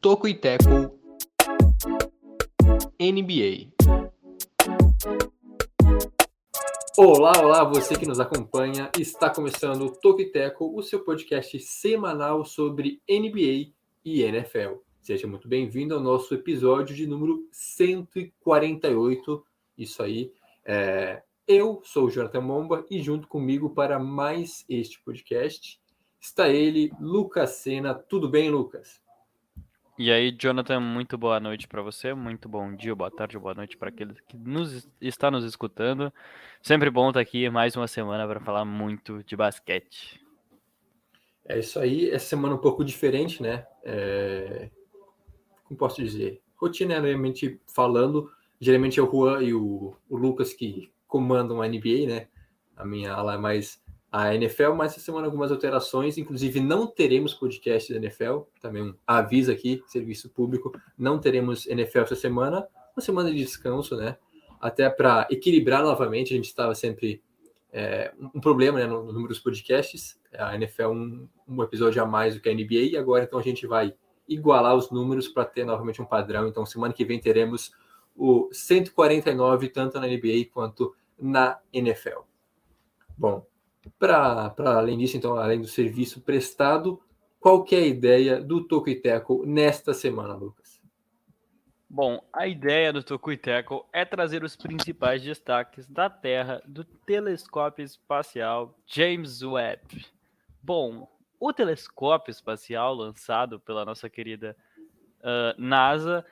Toco e Teco NBA. Olá, olá, você que nos acompanha. Está começando o Toco e Teco, o seu podcast semanal sobre NBA e NFL. Seja muito bem-vindo ao nosso episódio de número 148. Isso aí. É... Eu sou o Jonathan Momba e junto comigo para mais este podcast está ele, Lucas Sena. Tudo bem, Lucas? E aí, Jonathan, muito boa noite para você, muito bom dia, boa tarde, boa noite para aquele que nos está nos escutando. Sempre bom estar aqui mais uma semana para falar muito de basquete. É isso aí, essa semana um pouco diferente, né? É... Como posso dizer? Rotineiramente falando, geralmente é o Juan e o, o Lucas que comandam a NBA, né? A minha ala é mais a NFL, mas essa semana algumas alterações, inclusive não teremos podcast da NFL, também um aviso aqui, serviço público, não teremos NFL essa semana, uma semana de descanso, né? Até para equilibrar novamente, a gente estava sempre é, um problema né, no, no número dos podcasts, a NFL um, um episódio a mais do que a NBA, e agora então a gente vai igualar os números para ter novamente um padrão. Então, semana que vem teremos o 149, tanto na NBA quanto na NFL. Bom, para além disso, então, além do serviço prestado, qual é a ideia do Toco e Teco nesta semana, Lucas? Bom, a ideia do Toco e Teco é trazer os principais destaques da Terra do telescópio espacial James Webb. Bom, o telescópio espacial lançado pela nossa querida uh, NASA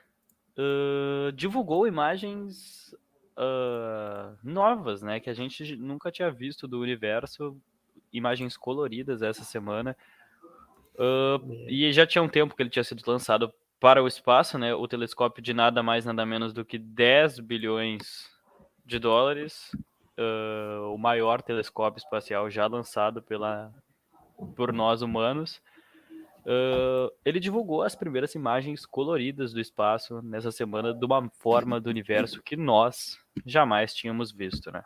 uh, divulgou imagens uh, novas, né? Que a gente nunca tinha visto do universo, imagens coloridas essa semana. Uh, e já tinha um tempo que ele tinha sido lançado para o espaço, né? O telescópio de nada mais, nada menos do que 10 bilhões de dólares. Uh, o maior telescópio espacial já lançado pela, por nós humanos. Uh, ele divulgou as primeiras imagens coloridas do espaço nessa semana de uma forma do universo que nós jamais tínhamos visto, né?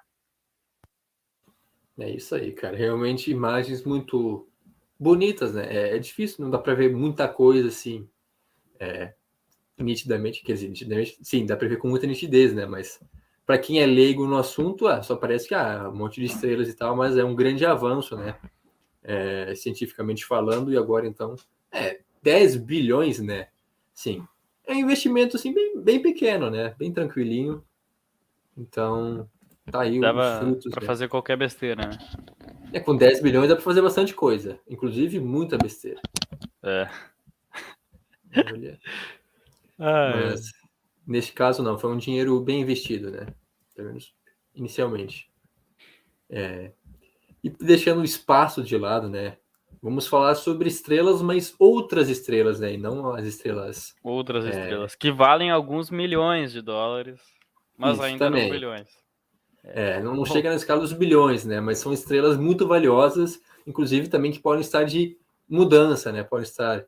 É isso aí, cara. Realmente imagens muito bonitas, né? É, é difícil, não dá para ver muita coisa assim, é, nitidamente. Quer dizer, nitidamente, sim, dá para ver com muita nitidez, né? Mas para quem é leigo no assunto, ah, só parece que ah, um monte de estrelas e tal, mas é um grande avanço, né? É, cientificamente falando, e agora então é 10 bilhões, né? Sim. É um investimento assim bem, bem pequeno, né? Bem tranquilinho. Então, tá aí Dava os frutos. Para né? fazer qualquer besteira, né? É, com 10 bilhões dá para fazer bastante coisa, inclusive muita besteira. É. Mas neste caso não, foi um dinheiro bem investido, né? Pelo menos inicialmente. É, e deixando o espaço de lado, né? Vamos falar sobre estrelas, mas outras estrelas, né? E não as estrelas. Outras é... estrelas, que valem alguns milhões de dólares, mas Isso, ainda também. não bilhões. É, não, não chega na escala dos bilhões, né? Mas são estrelas muito valiosas, inclusive também que podem estar de mudança, né? Podem estar.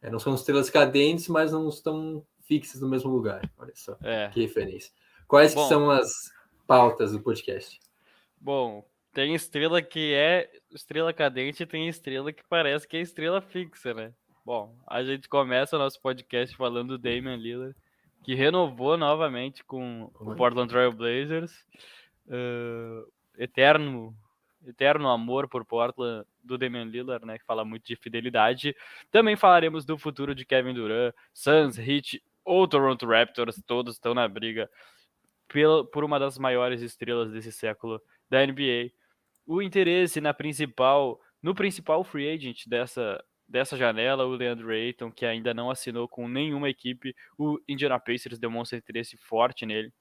É, não são estrelas cadentes, mas não estão fixas no mesmo lugar. Olha só, é. que referência. Quais que são as pautas do podcast? Bom, tem estrela que é estrela cadente e tem estrela que parece que é estrela fixa, né? Bom, a gente começa o nosso podcast falando do Damian Lillard, que renovou novamente com o Portland Trail Blazers. Uh, eterno, eterno amor por Portland do Damian Lillard, né? Que fala muito de fidelidade. Também falaremos do futuro de Kevin Durant, Suns, Heat ou Toronto Raptors. Todos estão na briga por uma das maiores estrelas desse século da NBA o interesse na principal, no principal free agent dessa, dessa janela, o Leandro Ayton, que ainda não assinou com nenhuma equipe, o Indiana Pacers demonstra interesse forte nele.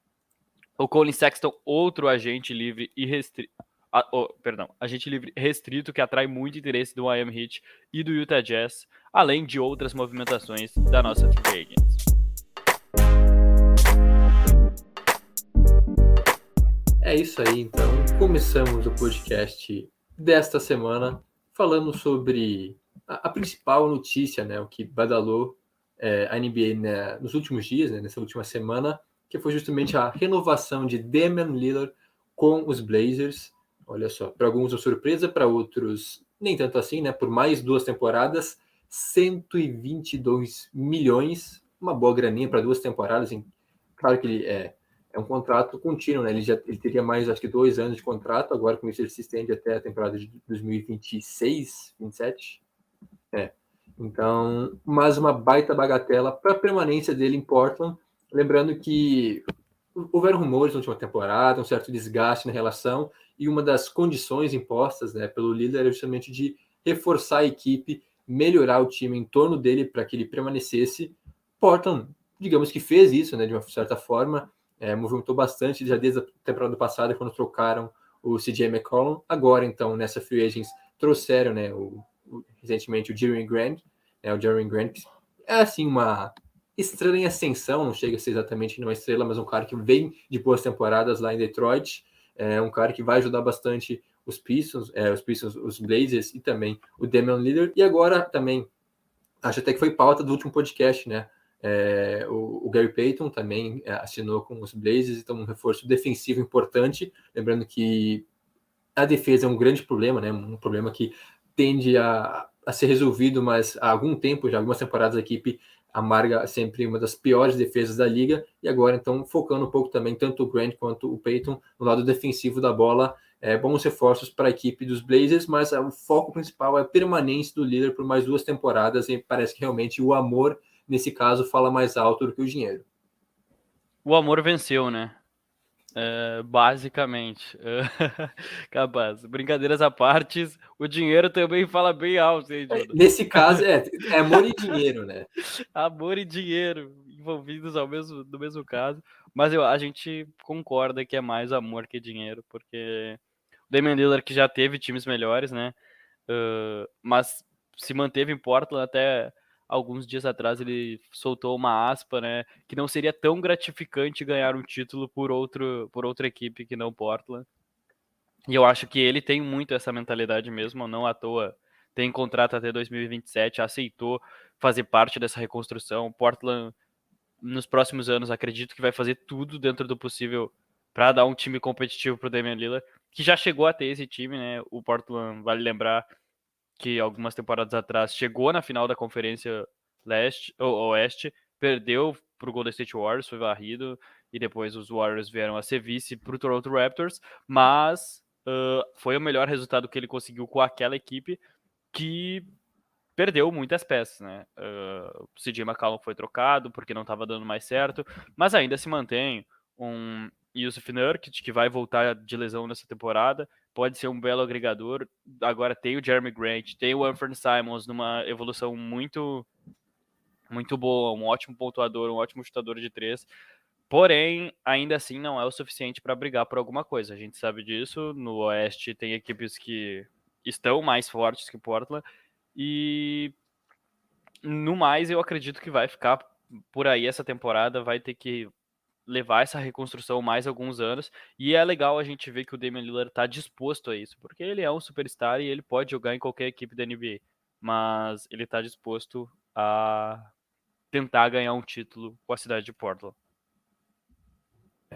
O Colin Sexton, outro agente livre e restrito. Ah, oh, perdão, agente livre restrito que atrai muito interesse do Miami Heat e do Utah Jazz, além de outras movimentações da nossa free agents. É isso aí, então. Começamos o podcast desta semana falando sobre a, a principal notícia, né, o que badalou é, a NBA né, nos últimos dias, né, nessa última semana, que foi justamente a renovação de Damian Lillard com os Blazers. Olha só, para alguns uma surpresa, para outros nem tanto assim, né? Por mais duas temporadas, 122 milhões, uma boa graninha para duas temporadas. Hein? Claro que ele é, é um contrato contínuo, né? Ele já ele teria mais, acho que dois anos de contrato. Agora com isso ele se estende até a temporada de 2026, 27. É. Então, mais uma baita bagatela para a permanência dele em Portland. Lembrando que houveram rumores na última temporada, um certo desgaste na relação, e uma das condições impostas né, pelo líder era justamente de reforçar a equipe, melhorar o time em torno dele para que ele permanecesse. Portland, digamos que fez isso né, de uma certa forma, é, movimentou bastante já desde a temporada passada, quando trocaram o CJ McCollum. Agora, então, nessa free agents, trouxeram né, o, o recentemente o Jeremy Grant, né, o Jeremy Grant, é assim uma estrela em ascensão, não chega a ser exatamente uma estrela, mas um cara que vem de boas temporadas lá em Detroit, é um cara que vai ajudar bastante os Pistons, é, os Pistons, os Blazers e também o Damian Lillard. E agora também, acho até que foi pauta do último podcast, né? É, o, o, Gary Payton também é, assinou com os Blazers, então um reforço defensivo importante. Lembrando que a defesa é um grande problema, né? Um problema que tende a, a ser resolvido, mas há algum tempo, já algumas temporadas a equipe amarga sempre uma das piores defesas da liga, e agora então focando um pouco também tanto o Grant quanto o Peyton no lado defensivo da bola, é, bons reforços para a equipe dos Blazers, mas o foco principal é a permanência do líder por mais duas temporadas, e parece que realmente o amor, nesse caso, fala mais alto do que o dinheiro. O amor venceu, né? É, basicamente. É, capaz. Brincadeiras à parte, o dinheiro também fala bem alto. Hein, Nesse caso, é, é amor e dinheiro, né? amor e dinheiro envolvidos ao mesmo, no mesmo caso. Mas eu, a gente concorda que é mais amor que dinheiro, porque o Damian Lillard que já teve times melhores, né? Uh, mas se manteve em Portland até alguns dias atrás ele soltou uma aspa, né, que não seria tão gratificante ganhar um título por outro por outra equipe que não Portland. E eu acho que ele tem muito essa mentalidade mesmo, não à toa tem contrato até 2027, aceitou fazer parte dessa reconstrução. Portland nos próximos anos acredito que vai fazer tudo dentro do possível para dar um time competitivo para o Damian Lillard, que já chegou a ter esse time, né? O Portland, vale lembrar, que algumas temporadas atrás chegou na final da Conferência Leste ou Oeste, perdeu para o Golden State Warriors, foi varrido, e depois os Warriors vieram a ser vice para o Toronto Raptors, mas uh, foi o melhor resultado que ele conseguiu com aquela equipe que perdeu muitas peças, né? Uh, o CJ McCallum foi trocado porque não estava dando mais certo, mas ainda se mantém um Yusuf Nurkic, que vai voltar de lesão nessa temporada, pode ser um belo agregador. Agora tem o Jeremy Grant, tem o Anthony Simons numa evolução muito muito boa, um ótimo pontuador, um ótimo chutador de três. Porém, ainda assim não é o suficiente para brigar por alguma coisa. A gente sabe disso. No Oeste tem equipes que estão mais fortes que Portland e no mais eu acredito que vai ficar por aí essa temporada, vai ter que levar essa reconstrução mais alguns anos. E é legal a gente ver que o Damian Lillard está disposto a isso, porque ele é um superstar e ele pode jogar em qualquer equipe da NBA. Mas ele está disposto a tentar ganhar um título com a cidade de Portland.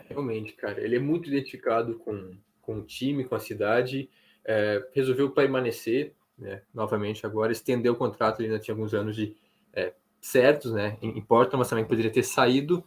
Realmente, cara, ele é muito identificado com, com o time, com a cidade. É, resolveu permanecer, né, novamente agora, estendeu o contrato, ele ainda tinha alguns anos de é, certos, né, em Portland, mas também poderia ter saído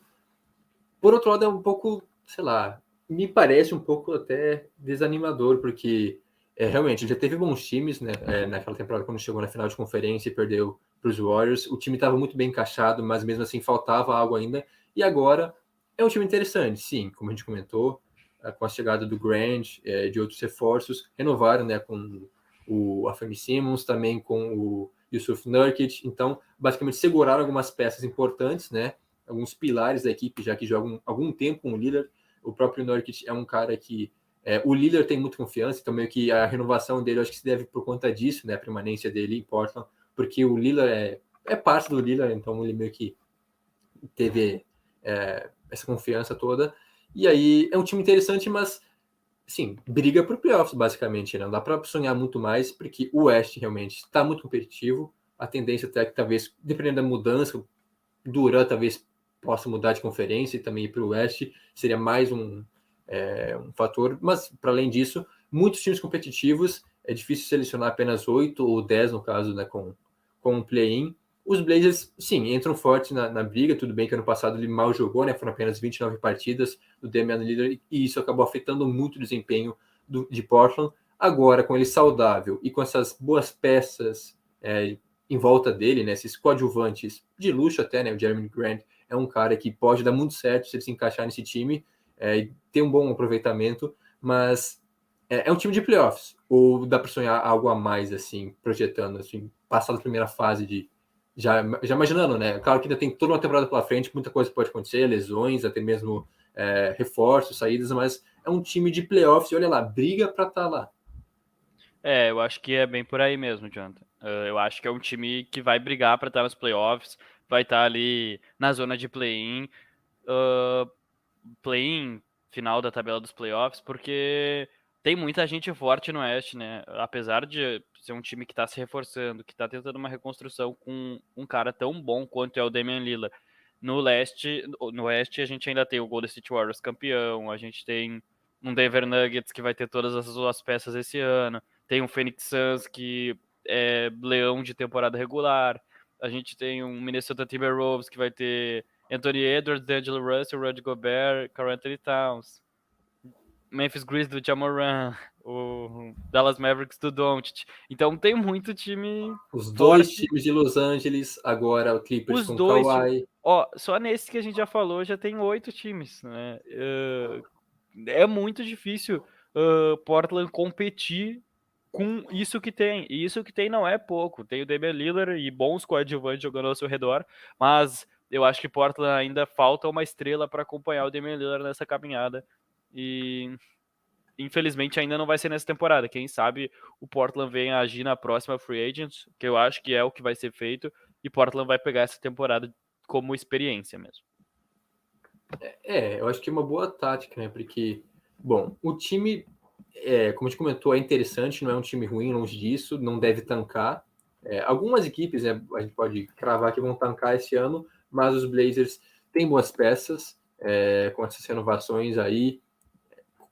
por outro lado, é um pouco, sei lá, me parece um pouco até desanimador, porque é, realmente já teve bons times, né? É, naquela temporada, quando chegou na final de conferência e perdeu para os Warriors. O time estava muito bem encaixado, mas mesmo assim faltava algo ainda. E agora é um time interessante, sim, como a gente comentou, é, com a chegada do Grant, é, de outros reforços, renovaram né, com o Afemi Simmons, também com o Yusuf Nurkic. Então, basicamente, seguraram algumas peças importantes, né? Alguns pilares da equipe, já que jogam algum tempo com o Lillard. O próprio Nurkic é um cara que é, o Lillard tem muita confiança, então meio que a renovação dele acho que se deve por conta disso, né, a permanência dele em Portland, porque o Lillard é, é parte do Lillard, então ele meio que teve é, essa confiança toda. E aí é um time interessante, mas sim, briga por playoffs basicamente, né? Não dá para sonhar muito mais, porque o West realmente está muito competitivo. a tendência até que talvez, dependendo da mudança, Duran talvez possa mudar de conferência e também ir para o Oeste, seria mais um, é, um fator. Mas, para além disso, muitos times competitivos, é difícil selecionar apenas oito ou dez, no caso, né, com, com um play-in. Os Blazers, sim, entram fortes na, na, briga. Tudo bem que ano passado ele mal jogou, né? Foram apenas 29 partidas do Damian Lillard e isso acabou afetando muito o desempenho do, de Portland. Agora, com ele saudável e com essas boas peças é, em volta dele, né? Esses coadjuvantes de luxo até, né? O Jeremy Grant é um cara que pode dar muito certo se ele se encaixar nesse time é, e ter um bom aproveitamento, mas é, é um time de playoffs. Ou dá para sonhar algo a mais, assim, projetando, assim, passar da primeira fase de já, já imaginando, né? Claro que ainda tem toda uma temporada pela frente, muita coisa pode acontecer, lesões, até mesmo é, reforços, saídas, mas é um time de playoffs e olha lá, briga para estar tá lá. É, eu acho que é bem por aí mesmo, Jonathan. Eu acho que é um time que vai brigar para estar tá nos playoffs, vai estar tá ali na zona de play-in, uh, play-in final da tabela dos playoffs, porque tem muita gente forte no Oeste, né? Apesar de ser um time que está se reforçando, que está tentando uma reconstrução com um cara tão bom quanto é o Damian Lillard. No leste, no oeste, a gente ainda tem o Golden State Warriors campeão, a gente tem um Denver Nuggets que vai ter todas as suas peças esse ano, tem um Phoenix Suns que é leão de temporada regular, a gente tem um Minnesota Timberwolves que vai ter Anthony Edwards, D'Angelo Russell, Rudy Gobert, Carl Anthony Towns. Memphis Grizzlies do Jamoran, o Dallas Mavericks do Doncic. Então tem muito time. Os dois times de Los Angeles, agora o Clippers Os com dois, Kawhi. Ó, só nesse que a gente já falou já tem oito times, né? Uh, é muito difícil uh, Portland competir com isso que tem. E isso que tem não é pouco. Tem o Damian Lillard e bons coadjuvantes jogando ao seu redor, mas eu acho que Portland ainda falta uma estrela para acompanhar o Damian Lillard nessa caminhada. E infelizmente ainda não vai ser nessa temporada. Quem sabe o Portland vem a agir na próxima free agents, que eu acho que é o que vai ser feito, e Portland vai pegar essa temporada como experiência mesmo. É eu acho que é uma boa tática, né? Porque, bom, o time, é, como a gente comentou, é interessante, não é um time ruim, longe disso, não deve tancar. É, algumas equipes, né, a gente pode cravar que vão tancar esse ano, mas os Blazers têm boas peças, é, com essas renovações aí,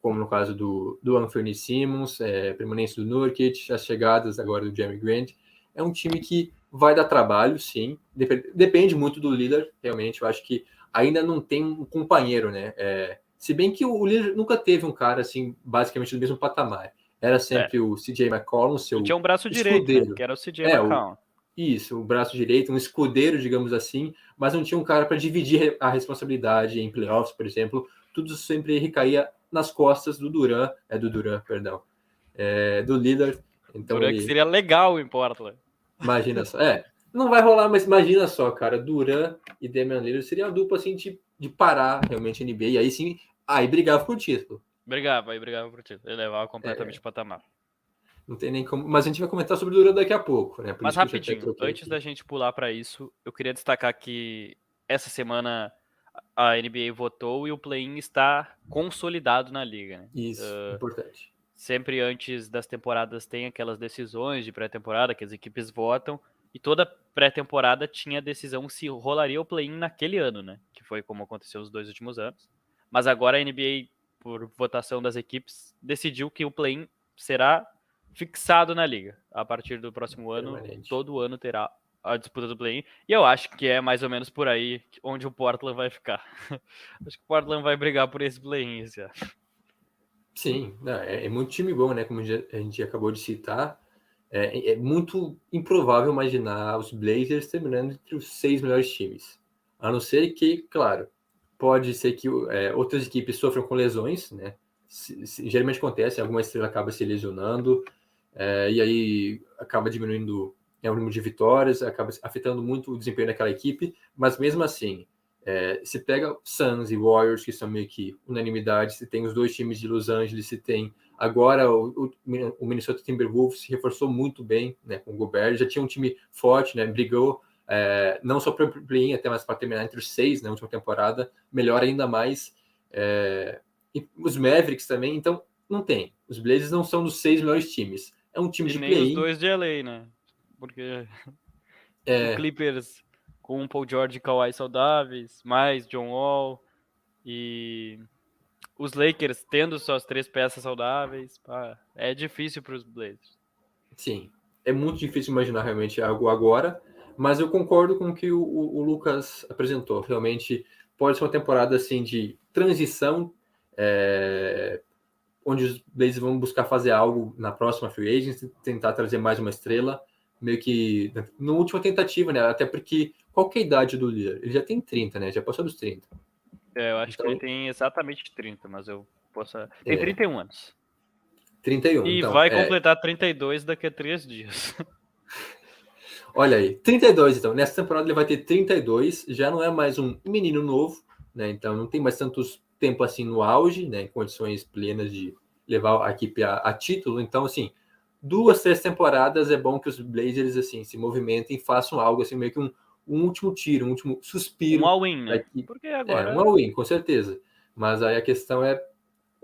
como no caso do, do Anthony Simmons, é, permanência do Nurkic, as chegadas agora do Jeremy Grant. É um time que vai dar trabalho, sim. Dep depende muito do líder, realmente. Eu acho que ainda não tem um companheiro, né? É, se bem que o líder nunca teve um cara, assim, basicamente do mesmo patamar. Era sempre é. o CJ McCollum, seu. tinha um braço escudeiro. direito, né? que era o CJ é, McCollum. Isso, o braço direito, um escudeiro, digamos assim, mas não tinha um cara para dividir a responsabilidade em playoffs, por exemplo. Tudo sempre recaía nas costas do Duran, é do Duran, perdão, é, do líder. Então Duran ele... que seria legal em Portland. Imagina só, é, não vai rolar, mas imagina só, cara, Duran e Damian Lillard seria uma dupla assim de, de parar realmente a NBA, e aí sim, aí brigava por título. Brigava, aí brigava por título, elevava completamente é. o patamar. Não tem nem como. Mas a gente vai comentar sobre o Duran daqui a pouco, né? Por Mas rapidinho, antes aqui. da gente pular para isso, eu queria destacar que essa semana a NBA votou e o play-in está consolidado na liga. Né? Isso, uh, importante. Sempre antes das temporadas tem aquelas decisões de pré-temporada que as equipes votam e toda pré-temporada tinha decisão se rolaria o play-in naquele ano, né? Que foi como aconteceu nos dois últimos anos. Mas agora a NBA, por votação das equipes, decidiu que o play-in será fixado na liga. A partir do próximo ano, todo ano terá a disputa do play-in. E eu acho que é mais ou menos por aí onde o Portland vai ficar. acho que o Portland vai brigar por esse play-in. Sim, é, é, muito time bom, né? Como a gente acabou de citar. É, é, muito improvável imaginar os Blazers terminando entre os seis melhores times. A não ser que, claro, pode ser que é, outras equipes sofram com lesões, né? Se, se, geralmente acontece, alguma estrela acaba se lesionando, é, e aí acaba diminuindo é o número de vitórias, acaba afetando muito o desempenho daquela equipe, mas mesmo assim, é, se pega Suns e Warriors, que são meio que unanimidade, se tem os dois times de Los Angeles, se tem agora o, o Minnesota Timberwolves se reforçou muito bem né, com o Gobert, já tinha um time forte, né, brigou é, não só para o play até mais para terminar entre os seis na última temporada, melhor ainda mais. É, os Mavericks também, então não tem. Os Blazers não são dos seis melhores times. É um time e de play-in. os dois de LA, né? porque É, Clippers com o Paul George e Kawhi saudáveis, mais John Wall e os Lakers tendo suas três peças saudáveis. pá, é difícil para os Blazers. sim, é muito difícil imaginar realmente algo agora, mas eu concordo com o que o, o- Lucas apresentou. Realmente pode ser uma temporada assim de transição, é, onde os Blazers vão buscar fazer algo na próxima free agency, tentar trazer mais uma estrela, meio que na última tentativa, né? Até porque qual que é a idade do Lillard? Ele já tem 30, né? Já passou dos 30. É, eu acho Então- que ele tem exatamente 30, mas eu posso. Tem É. 31 anos. 31. E então, vai é, completar 32 daqui a três dias. Olha aí, 32 então. Nessa temporada ele vai ter 32, já não é mais um menino novo, né? Então não tem mais tantos tempo assim no auge, né? Em condições plenas de levar a equipe a, a título. Então, assim, duas, três temporadas é bom que os Blazers assim se movimentem, façam algo assim, meio que um, um último tiro, um último suspiro. Um all-in, né? Porque É, agora. um all-in, com certeza. Mas aí a questão é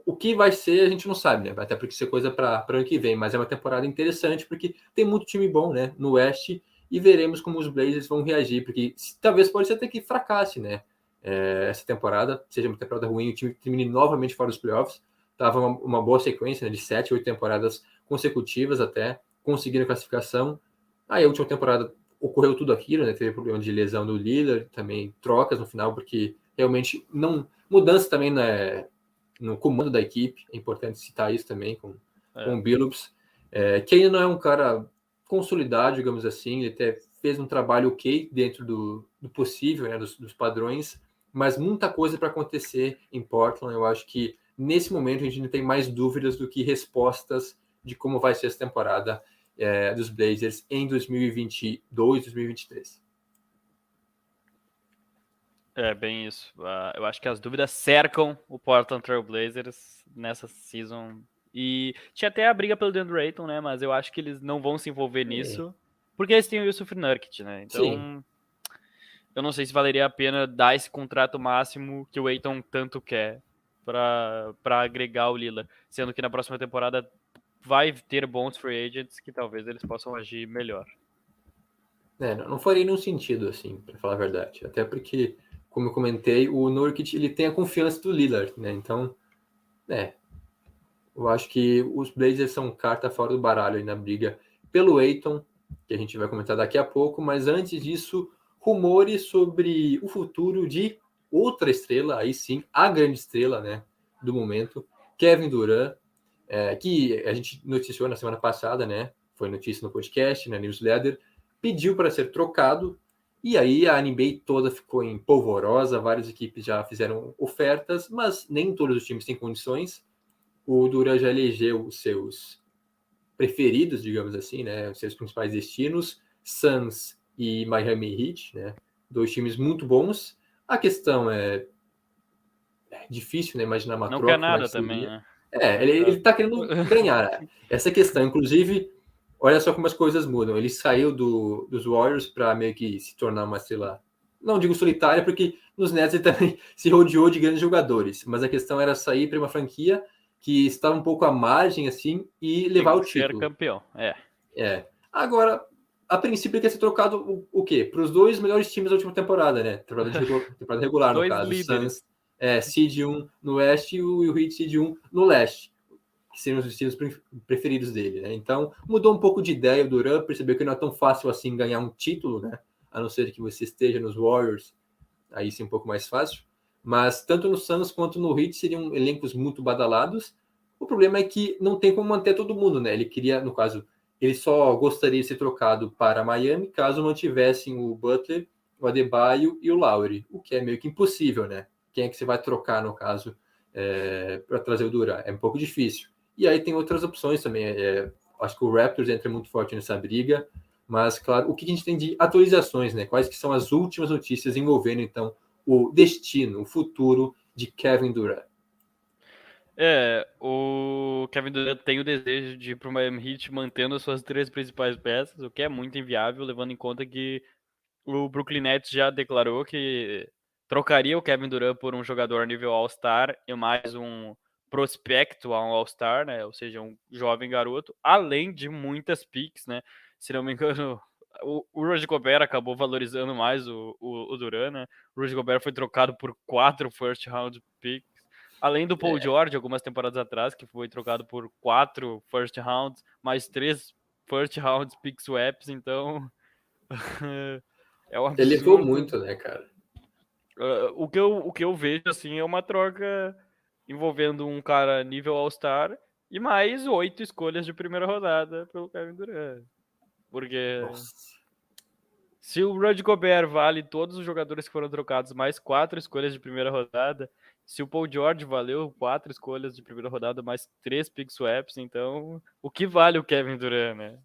o que vai ser, a gente não sabe, né? Até porque isso é coisa para o ano que vem, mas é uma temporada interessante porque tem muito time bom, né? No Oeste e veremos como os Blazers vão reagir, porque talvez pode ser até que fracasse, né? É, essa temporada, seja uma temporada ruim, o time termine novamente fora dos playoffs. Tava uma, uma boa sequência, né? De sete, oito temporadas consecutivas até, conseguindo a classificação. Aí a última temporada ocorreu tudo aquilo, né? Teve problema de lesão do Lillard, também trocas no final, porque realmente não. Mudança também né, no comando da equipe, é importante citar isso também com, É. com o Billups, é, que ainda não é um cara consolidado, digamos assim, ele até fez um trabalho ok dentro do, do possível, né, dos, dos padrões, mas muita coisa para acontecer em Portland. Eu acho que nesse momento a gente ainda tem mais dúvidas do que respostas de como vai ser essa temporada é, dos Blazers em 2022, 2023. É, bem isso. Ah, eu acho que as dúvidas cercam o Portland Trail Blazers nessa season. E tinha até a briga pelo DeAndre Ayton, né? Mas eu acho que eles não vão se envolver nisso. Porque eles têm o Yusuf Nurkic, né? Então, Sim. eu não sei se valeria a pena dar esse contrato máximo que o Ayton tanto quer para agregar o Lila. Sendo que na próxima temporada vai ter bons free agents que talvez eles possam agir melhor. É, não, não faria nenhum sentido, assim, para falar a verdade. Até porque, como eu comentei, o Nurkic ele tem a confiança do Lillard, né? Então, é. Eu acho que os Blazers são carta fora do baralho aí na briga pelo Aiton, que a gente vai comentar daqui a pouco, mas antes disso, rumores sobre o futuro de outra estrela, aí sim, a grande estrela, né, do momento, Kevin Durant, é, que a gente noticiou na semana passada, né? Foi notícia no podcast, na newsletter, pediu para ser trocado, e aí a NBA toda ficou em polvorosa, várias equipes já fizeram ofertas, mas nem todos os times têm condições. O Duran já elegeu os seus preferidos, digamos assim, né, os seus principais destinos, Suns e Miami Heat, né, dois times muito bons. A questão é, é difícil, né, imaginar uma Não troca. quer nada também, né? é, ele, ele tá querendo ganhar né? essa questão. Inclusive, olha só como as coisas mudam. Ele saiu do, dos Warriors para meio que se tornar uma, lá, não digo solitária, porque nos Nets ele também se rodeou de grandes jogadores. Mas a questão era sair para uma franquia que estava um pouco à margem, assim, e levar o Ser título. campeão, é. É. Agora, a princípio ele quer ser trocado o, o quê? Para os dois melhores times da última temporada, né? Temporada, de regu- temporada regular, no caso. líderes. Suns, é, Seed 1 no Oeste e o, e o Heat Seed 1 no Leste. Que seriam os pre- preferidos dele, né? Então, mudou um pouco de ideia o Duran, percebeu que não é tão fácil assim ganhar um título, né? A não ser que você esteja nos Warriors, aí sim um pouco mais fácil. Mas tanto no Suns quanto no Heat seriam elencos muito badalados. O problema é que não tem como manter todo mundo, né? Ele queria, no caso, ele só gostaria de ser trocado para Miami caso mantivessem o Butler, o Adebayo e o Lowry, o que é meio que impossível, né? Quem é que você vai trocar, no caso, para trazer o Duran? É um pouco difícil. E aí tem outras opções também. é, acho que o Raptors entra muito forte nessa briga, mas, claro, o que a gente tem de atualizações, né? Quais que são as últimas notícias envolvendo, então, o destino, o futuro de Kevin Durant? É, o Kevin Durant tem o desejo de ir para o Miami Heat mantendo as suas três principais peças, o que é muito inviável, levando em conta que o Brooklyn Nets já declarou que trocaria o Kevin Durant por um jogador nível All-Star e mais um prospecto a um All-Star, né? Ou seja, um jovem garoto, além de muitas picks, né? Se não me engano, o, o Rudy Gobert acabou valorizando mais o, o, o Duran, né? O Rudy Gobert foi trocado por quatro first round picks. Além do Paul É. George, algumas temporadas atrás, que foi trocado por quatro first rounds, mais três first rounds pick swaps, então. é um Ele levou muito, né, cara? Ah, o, que eu, o que eu vejo, assim, é uma troca envolvendo um cara nível All-Star e mais oito escolhas de primeira rodada pelo Kevin Durant. Porque Nossa. se o Rudy Gobert vale todos os jogadores que foram trocados mais quatro escolhas de primeira rodada, se o Paul George valeu quatro escolhas de primeira rodada mais três pick swaps, então o que vale o Kevin Durant, né?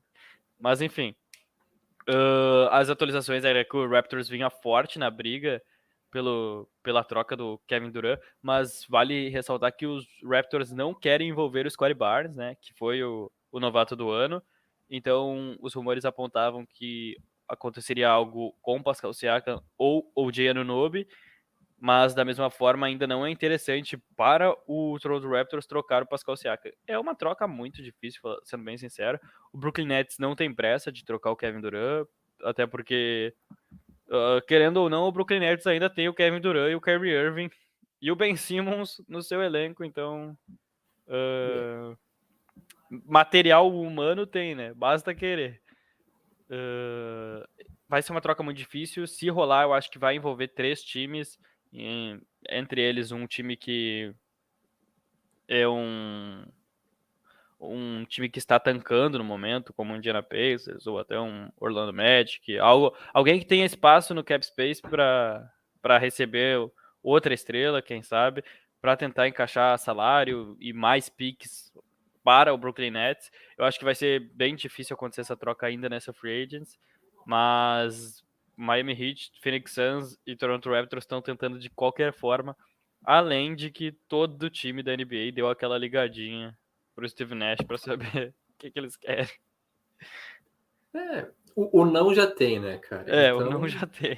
Mas enfim, ah, as atualizações era que o Raptors vinha forte na briga pelo, pela troca do Kevin Durant, mas vale ressaltar que os Raptors não querem envolver o Scottie Barnes, né, que foi o, o novato do ano. Então, os rumores apontavam que aconteceria algo com Pascal Siakam ou o Jay Anunoby, mas da mesma forma ainda não é interessante para o Toronto Raptors trocar o Pascal Siakam. É uma troca muito difícil, sendo bem sincero. O Brooklyn Nets não tem pressa de trocar o Kevin Durant, até porque Uh, querendo ou não, o Brooklyn Nets ainda tem o Kevin Durant e o Kyrie Irving e o Ben Simmons no seu elenco, então uh, material humano tem, né? Basta querer. Uh, vai ser uma troca muito difícil. Se rolar, eu acho que vai envolver três times, em- entre eles um time que é um um time que está tancando no momento, como Indiana Pacers ou até um Orlando Magic, algo, alguém que tenha espaço no cap space para receber outra estrela, quem sabe, para tentar encaixar salário e mais picks para o Brooklyn Nets. Eu acho que vai ser bem difícil acontecer essa troca ainda nessa free agents, mas Miami Heat, Phoenix Suns e Toronto Raptors estão tentando de qualquer forma, além de que todo o time da NBA deu aquela ligadinha pro Steve Nash para saber o que, que eles querem. É, o, o não já tem, né, cara? É, o Então, não já tem.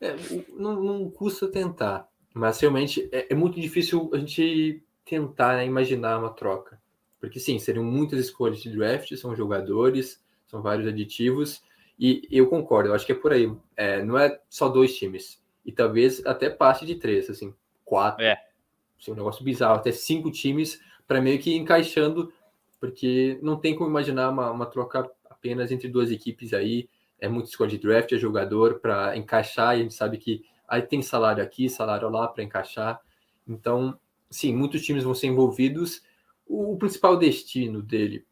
é, o- não, não custa tentar. Mas realmente é, é muito difícil a gente tentar né, imaginar uma troca. Porque sim, seriam muitas escolhas de draft, são jogadores, são vários aditivos. E eu concordo, eu acho que é por aí. É, não é só dois times. E talvez até passe de três, assim, quatro. É. Assim, um negócio bizarro, até cinco times para meio que encaixando, porque não tem como imaginar uma, uma troca apenas entre duas equipes aí. É muito escolha de draft, é jogador para encaixar, e a gente sabe que aí tem salário aqui, salário lá para encaixar. Então, sim, muitos times vão ser envolvidos. O, principal destino dele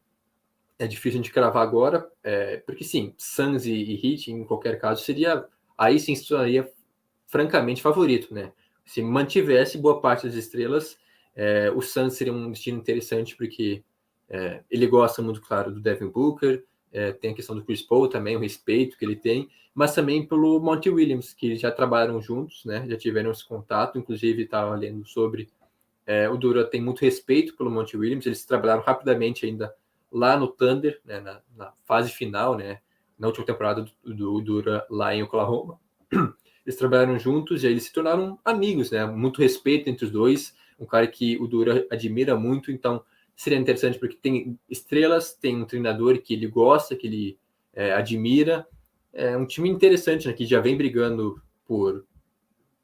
é difícil de cravar agora, é, porque sim, Suns e, e Heat, em qualquer caso, seria aí sim se tornaria francamente favorito, né? Se mantivesse boa parte das estrelas, é, o Suns seria um destino interessante, porque é, ele gosta muito, claro, do Devin Booker, é, tem a questão do Chris Paul também, o respeito que ele tem, mas também pelo Monty Williams, que já trabalharam juntos, né? Já tiveram esse contato, inclusive estava lendo sobre é, o Dura tem muito respeito pelo Monty Williams, eles trabalharam rapidamente ainda lá no Thunder, né, na, na fase final, né, na última temporada do, do Dura lá em Oklahoma. Eles trabalharam juntos e aí eles se tornaram amigos, né, muito respeito entre os dois, um cara que o Dura admira muito, então seria interessante porque tem estrelas, tem um treinador que ele gosta, que ele é, admira, é um time interessante, né, que já vem brigando por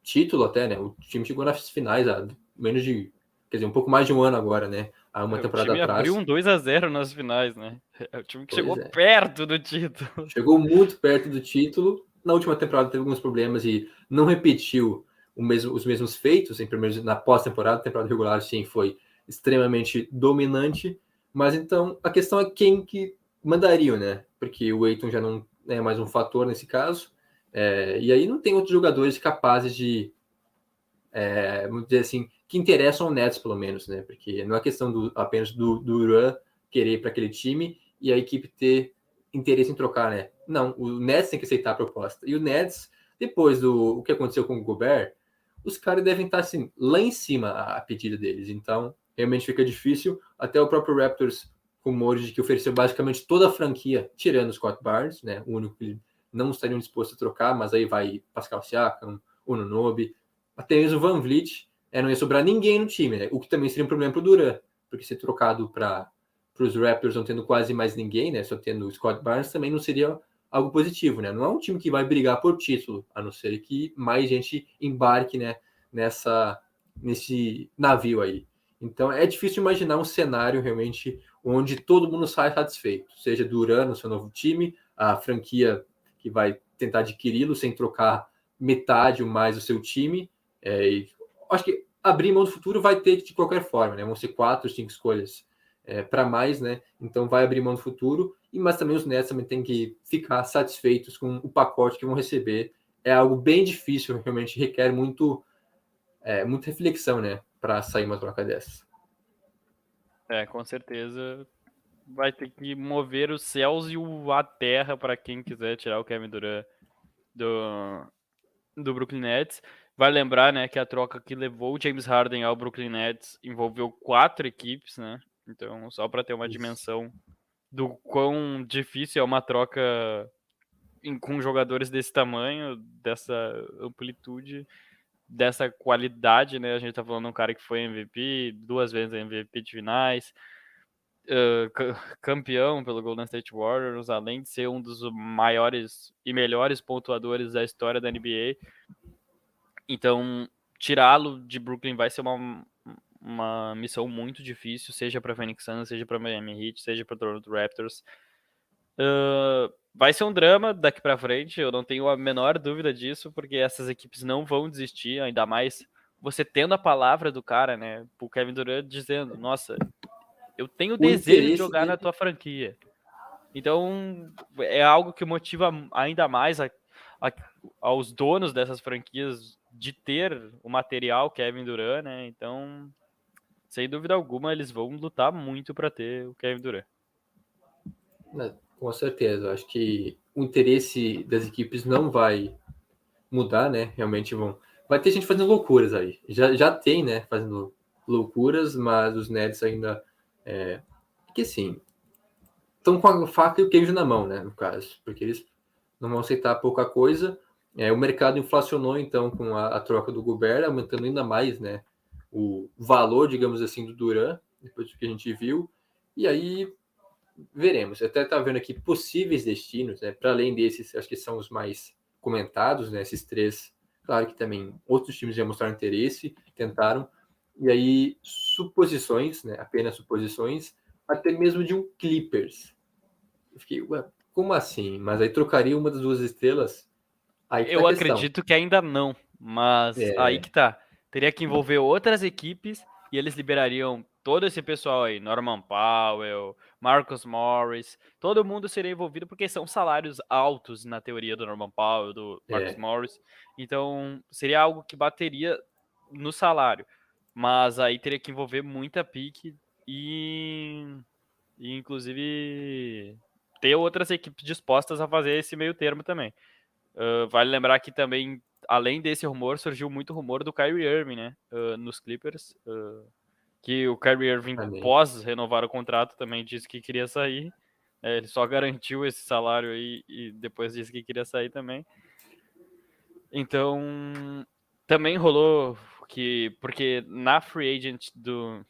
título até, né, o time chegou nas finais há menos de, quer dizer, um pouco mais de um ano agora, né, há uma o temporada time atrás. abriu um 2 a 0 nas finais, né? É o time que Pois chegou é. perto do título. Chegou muito perto do título. Na última temporada teve alguns problemas e não repetiu o mesmo- os mesmos feitos em primeiros, na pós-temporada. Temporada regular, sim, foi extremamente dominante. Mas então a questão é quem que mandaria, né? Porque o Eiton já não é mais um fator nesse caso. É, e aí não tem outros jogadores capazes de, é, vamos dizer assim, que interessam ao Nets, pelo menos, né? Porque não é questão do, apenas do, do Duran querer para aquele time e a equipe ter interesse em trocar, né? Não, o Nets tem que aceitar a proposta. E o Nets, depois do o que aconteceu com o Gobert, os caras devem estar assim, lá em cima a, a pedida deles. Então, realmente fica difícil. Até o próprio Raptors, rumores de que ofereceu basicamente toda a franquia, tirando o Scott Barnes, né? O único que não estariam dispostos a trocar, mas aí vai Pascal Siakam, o Nunobi, até mesmo Van Vliet, é, não ia sobrar ninguém no time, né? O que também seria um problema para o Duran, porque ser trocado para os Raptors não tendo quase mais ninguém, né? Só tendo o Scott Barnes também não seria algo positivo, né? Não é um time que vai brigar por título, a não ser que mais gente embarque, né, nessa nesse navio aí. Então é difícil imaginar um cenário realmente onde todo mundo sai satisfeito, seja Duran no seu novo time, a franquia que vai tentar adquiri-lo sem trocar metade ou mais do seu time. É, acho que abrir mão do futuro vai ter de qualquer forma, né? Vão ser quatro, cinco escolhas é, para mais, né? Então vai abrir mão do futuro, e mas também os Nets também têm que ficar satisfeitos com o pacote que vão receber. É algo bem difícil, realmente requer muito, é, muita reflexão, né? Para sair uma troca dessas. É, com certeza vai ter que mover os céus e a terra para quem quiser tirar o Kevin Durant do, do Brooklyn Nets. Vai lembrar, né, que a troca que levou o James Harden ao Brooklyn Nets envolveu quatro equipes, né? Então, só para ter uma Isso. dimensão do quão difícil é uma troca em, com jogadores desse tamanho, dessa amplitude, dessa qualidade, né? A gente tá falando de um cara que foi MVP, duas vezes MVP de finais, uh, campeão pelo Golden State Warriors, além de ser um dos maiores e melhores pontuadores da história da NBA. Então, tirá-lo de Brooklyn vai ser uma, uma missão muito difícil, seja para Phoenix Suns, seja para Miami Heat, seja para Toronto Raptors. Uh, vai ser um drama daqui para frente, eu não tenho a menor dúvida disso, porque essas equipes não vão desistir, ainda mais você tendo a palavra do cara, né? O Kevin Durant dizendo: Nossa, eu tenho o desejo de jogar dele. na tua franquia. Então, é algo que motiva ainda mais a, a, aos donos dessas franquias de ter o material Kevin Durant, né? Então, sem dúvida alguma, eles vão lutar muito para ter o Kevin Durant. É, com certeza, acho que o interesse das equipes não vai mudar, né? Realmente vão. Vai ter gente fazendo loucuras aí. Já, já tem, né? Fazendo loucuras, mas os Nets ainda. É, que sim. Estão com a faca e o queijo na mão, né? No caso, porque eles não vão aceitar pouca coisa. É, o mercado inflacionou, então, com a, a troca do Gobert, aumentando ainda mais, né? o valor, digamos assim, do Duran, depois do que a gente viu. E aí veremos. Até tá vendo aqui possíveis destinos, né? Para além desses, acho que são os mais comentados, né? Esses três. Claro que também outros times já mostraram interesse, tentaram. E aí, suposições, né? Apenas suposições, até mesmo de um Clippers. Eu fiquei, ué, como assim? Mas aí trocaria uma das duas estrelas? Aí tá Eu acredito que ainda não, mas é. aí que tá teria que envolver outras equipes e eles liberariam todo esse pessoal aí, Norman Powell, Marcus Morris, todo mundo seria envolvido porque são salários altos na teoria do Norman Powell, do Marcus é. Morris. Então, seria algo que bateria no salário. Mas aí teria que envolver muita pique e, e inclusive ter outras equipes dispostas a fazer esse meio termo também. Uh, vale lembrar que também além desse rumor, surgiu muito rumor do Kyrie Irving, né? Uh, nos Clippers. Uh, que o Kyrie Irving, Amém. pós renovar o contrato, também disse que queria sair. É, ele só garantiu esse salário aí e depois disse que queria sair também. Então, também rolou que. Porque na free agent do.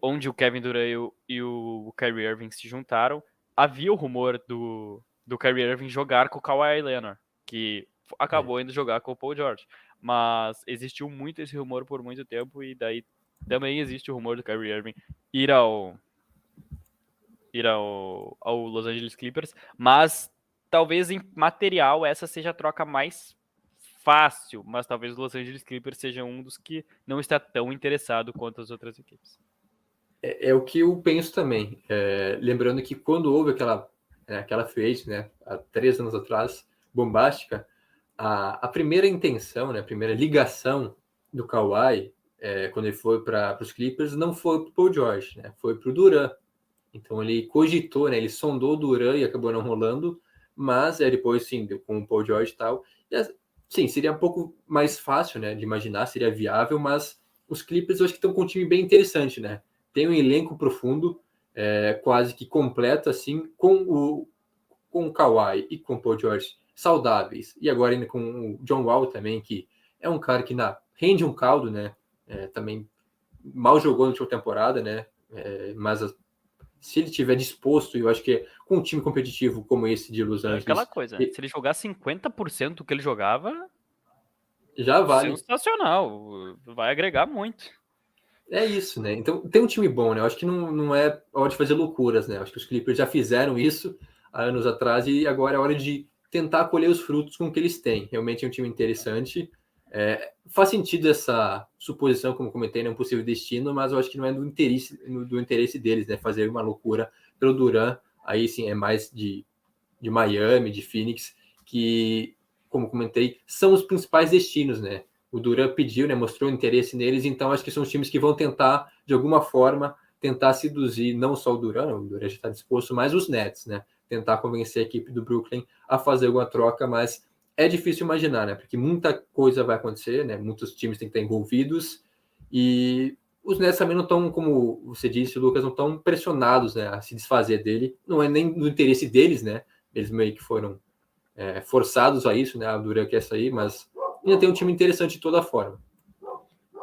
Onde o Kevin Durant e o, e o Kyrie Irving se juntaram, havia o rumor do, do Kyrie Irving jogar com o Kawhi Leonard, que acabou é. indo jogar com o Paul George. Mas existiu muito esse rumor por muito tempo e daí também existe o rumor do Kyrie Irving ir ao ir ao, ao Los Angeles Clippers, mas talvez em material essa seja a troca mais fácil, mas talvez o Los Angeles Clippers seja um dos que não está tão interessado quanto as outras equipes. É, é o que eu penso também. É, lembrando que quando houve aquela, é, aquela free né, há três anos atrás, bombástica, a, a primeira intenção, né, a primeira ligação do Kawhi, é, quando ele foi para os Clippers, não foi para o Paul George, né, foi para o Duran. Então ele cogitou, né, ele sondou o Duran e acabou não rolando, mas é, depois sim, deu com o Paul George e tal. E, sim, seria um pouco mais fácil né, de imaginar, seria viável, mas os Clippers eu acho que estão com um time bem interessante, né? Tem um elenco profundo, é, quase que completo, assim, com o, com o Kawhi e com o Paul George saudáveis. E agora ainda com o John Wall também, que é um cara que na, rende um caldo, né? É, também mal jogou na última temporada, né? É, mas se ele tiver disposto, eu acho que com um time competitivo como esse de Los É Angeles, aquela coisa, né? e- se ele jogar 50% do que ele jogava, já vale. sensacional, vai agregar muito. É isso, né? Então tem um time bom, né? Eu acho que não, não é hora de fazer loucuras, né? Eu acho que os Clippers já fizeram isso há anos atrás e agora é hora de tentar colher os frutos com o que eles têm. Realmente é um time interessante. É, faz sentido essa suposição, como comentei, né? Um possível destino, mas eu acho que não é do interesse, do interesse deles, né? Fazer uma loucura pelo Duran. Aí sim é mais de, de Miami, de Phoenix, que, como comentei, são os principais destinos, né? o Duran pediu, né, mostrou interesse neles, então acho que são os times que vão tentar, de alguma forma, tentar seduzir não só o Duran, o Duran já está disposto, mas os Nets, né? Tentar convencer a equipe do Brooklyn a fazer alguma troca, mas é difícil imaginar, né? Porque muita coisa vai acontecer, né? Muitos times têm que estar envolvidos e os Nets também não estão, como você disse, Lucas, não estão pressionados né, a se desfazer dele. Não é nem no interesse deles, né? Eles meio que foram é, forçados a isso, né? A Duran quer sair, mas ainda tem um time interessante de toda forma.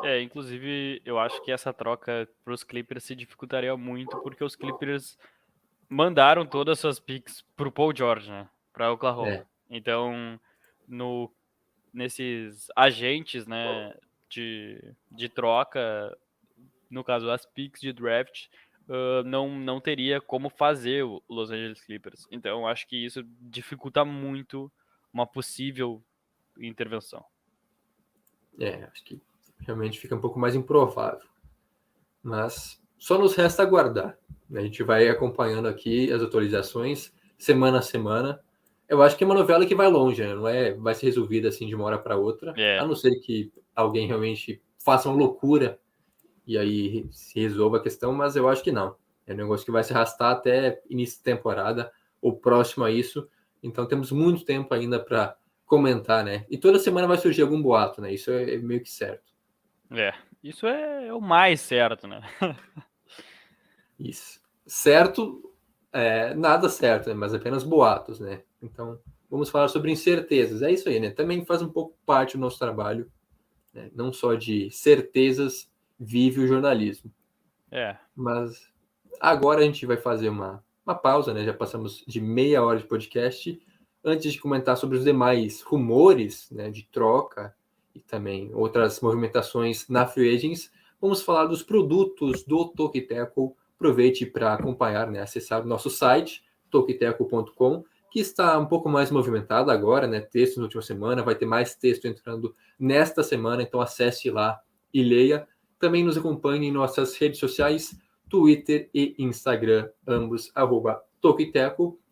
É, inclusive, eu acho que essa troca para os Clippers se dificultaria muito, porque os Clippers mandaram todas as suas picks pro Paul George, né? Para Oklahoma. É. Então, no, nesses agentes, né, de, de troca, no caso, as picks de draft, ah, não, não teria como fazer o Los Angeles Clippers. Então, acho que isso dificulta muito uma possível intervenção. É, acho que realmente fica um pouco mais improvável. Mas só nos resta aguardar. A gente vai acompanhando aqui as atualizações semana a semana. Eu acho que é uma novela que vai longe, né? não é, vai ser resolvida assim de uma hora para outra, É. a não ser que alguém realmente faça uma loucura e aí se resolva a questão, mas eu acho que não. É um negócio que vai se arrastar até início de temporada ou próximo a isso. Então temos muito tempo ainda para comentar, né? E toda semana vai surgir algum boato, né? Isso é meio que certo. É, isso é o mais certo, né? Isso. Certo, é, nada certo, né? mas apenas boatos, né? Então, vamos falar sobre incertezas. É isso aí, né? Também faz um pouco parte do nosso trabalho, né? não só de certezas vive o jornalismo. É, Mas agora a gente vai fazer uma, uma pausa, né? Já passamos de meia hora de podcast. Antes de comentar sobre os demais rumores né, de troca e também outras movimentações na Free Agents, vamos falar dos produtos do Tokiteco. Aproveite para acompanhar, né, acessar o nosso site, tokiteco.com, que está um pouco mais movimentado agora, né? Texto na última semana, vai ter mais texto entrando nesta semana, então acesse lá e leia. Também nos acompanhe em nossas redes sociais, Twitter e Instagram, ambos arroba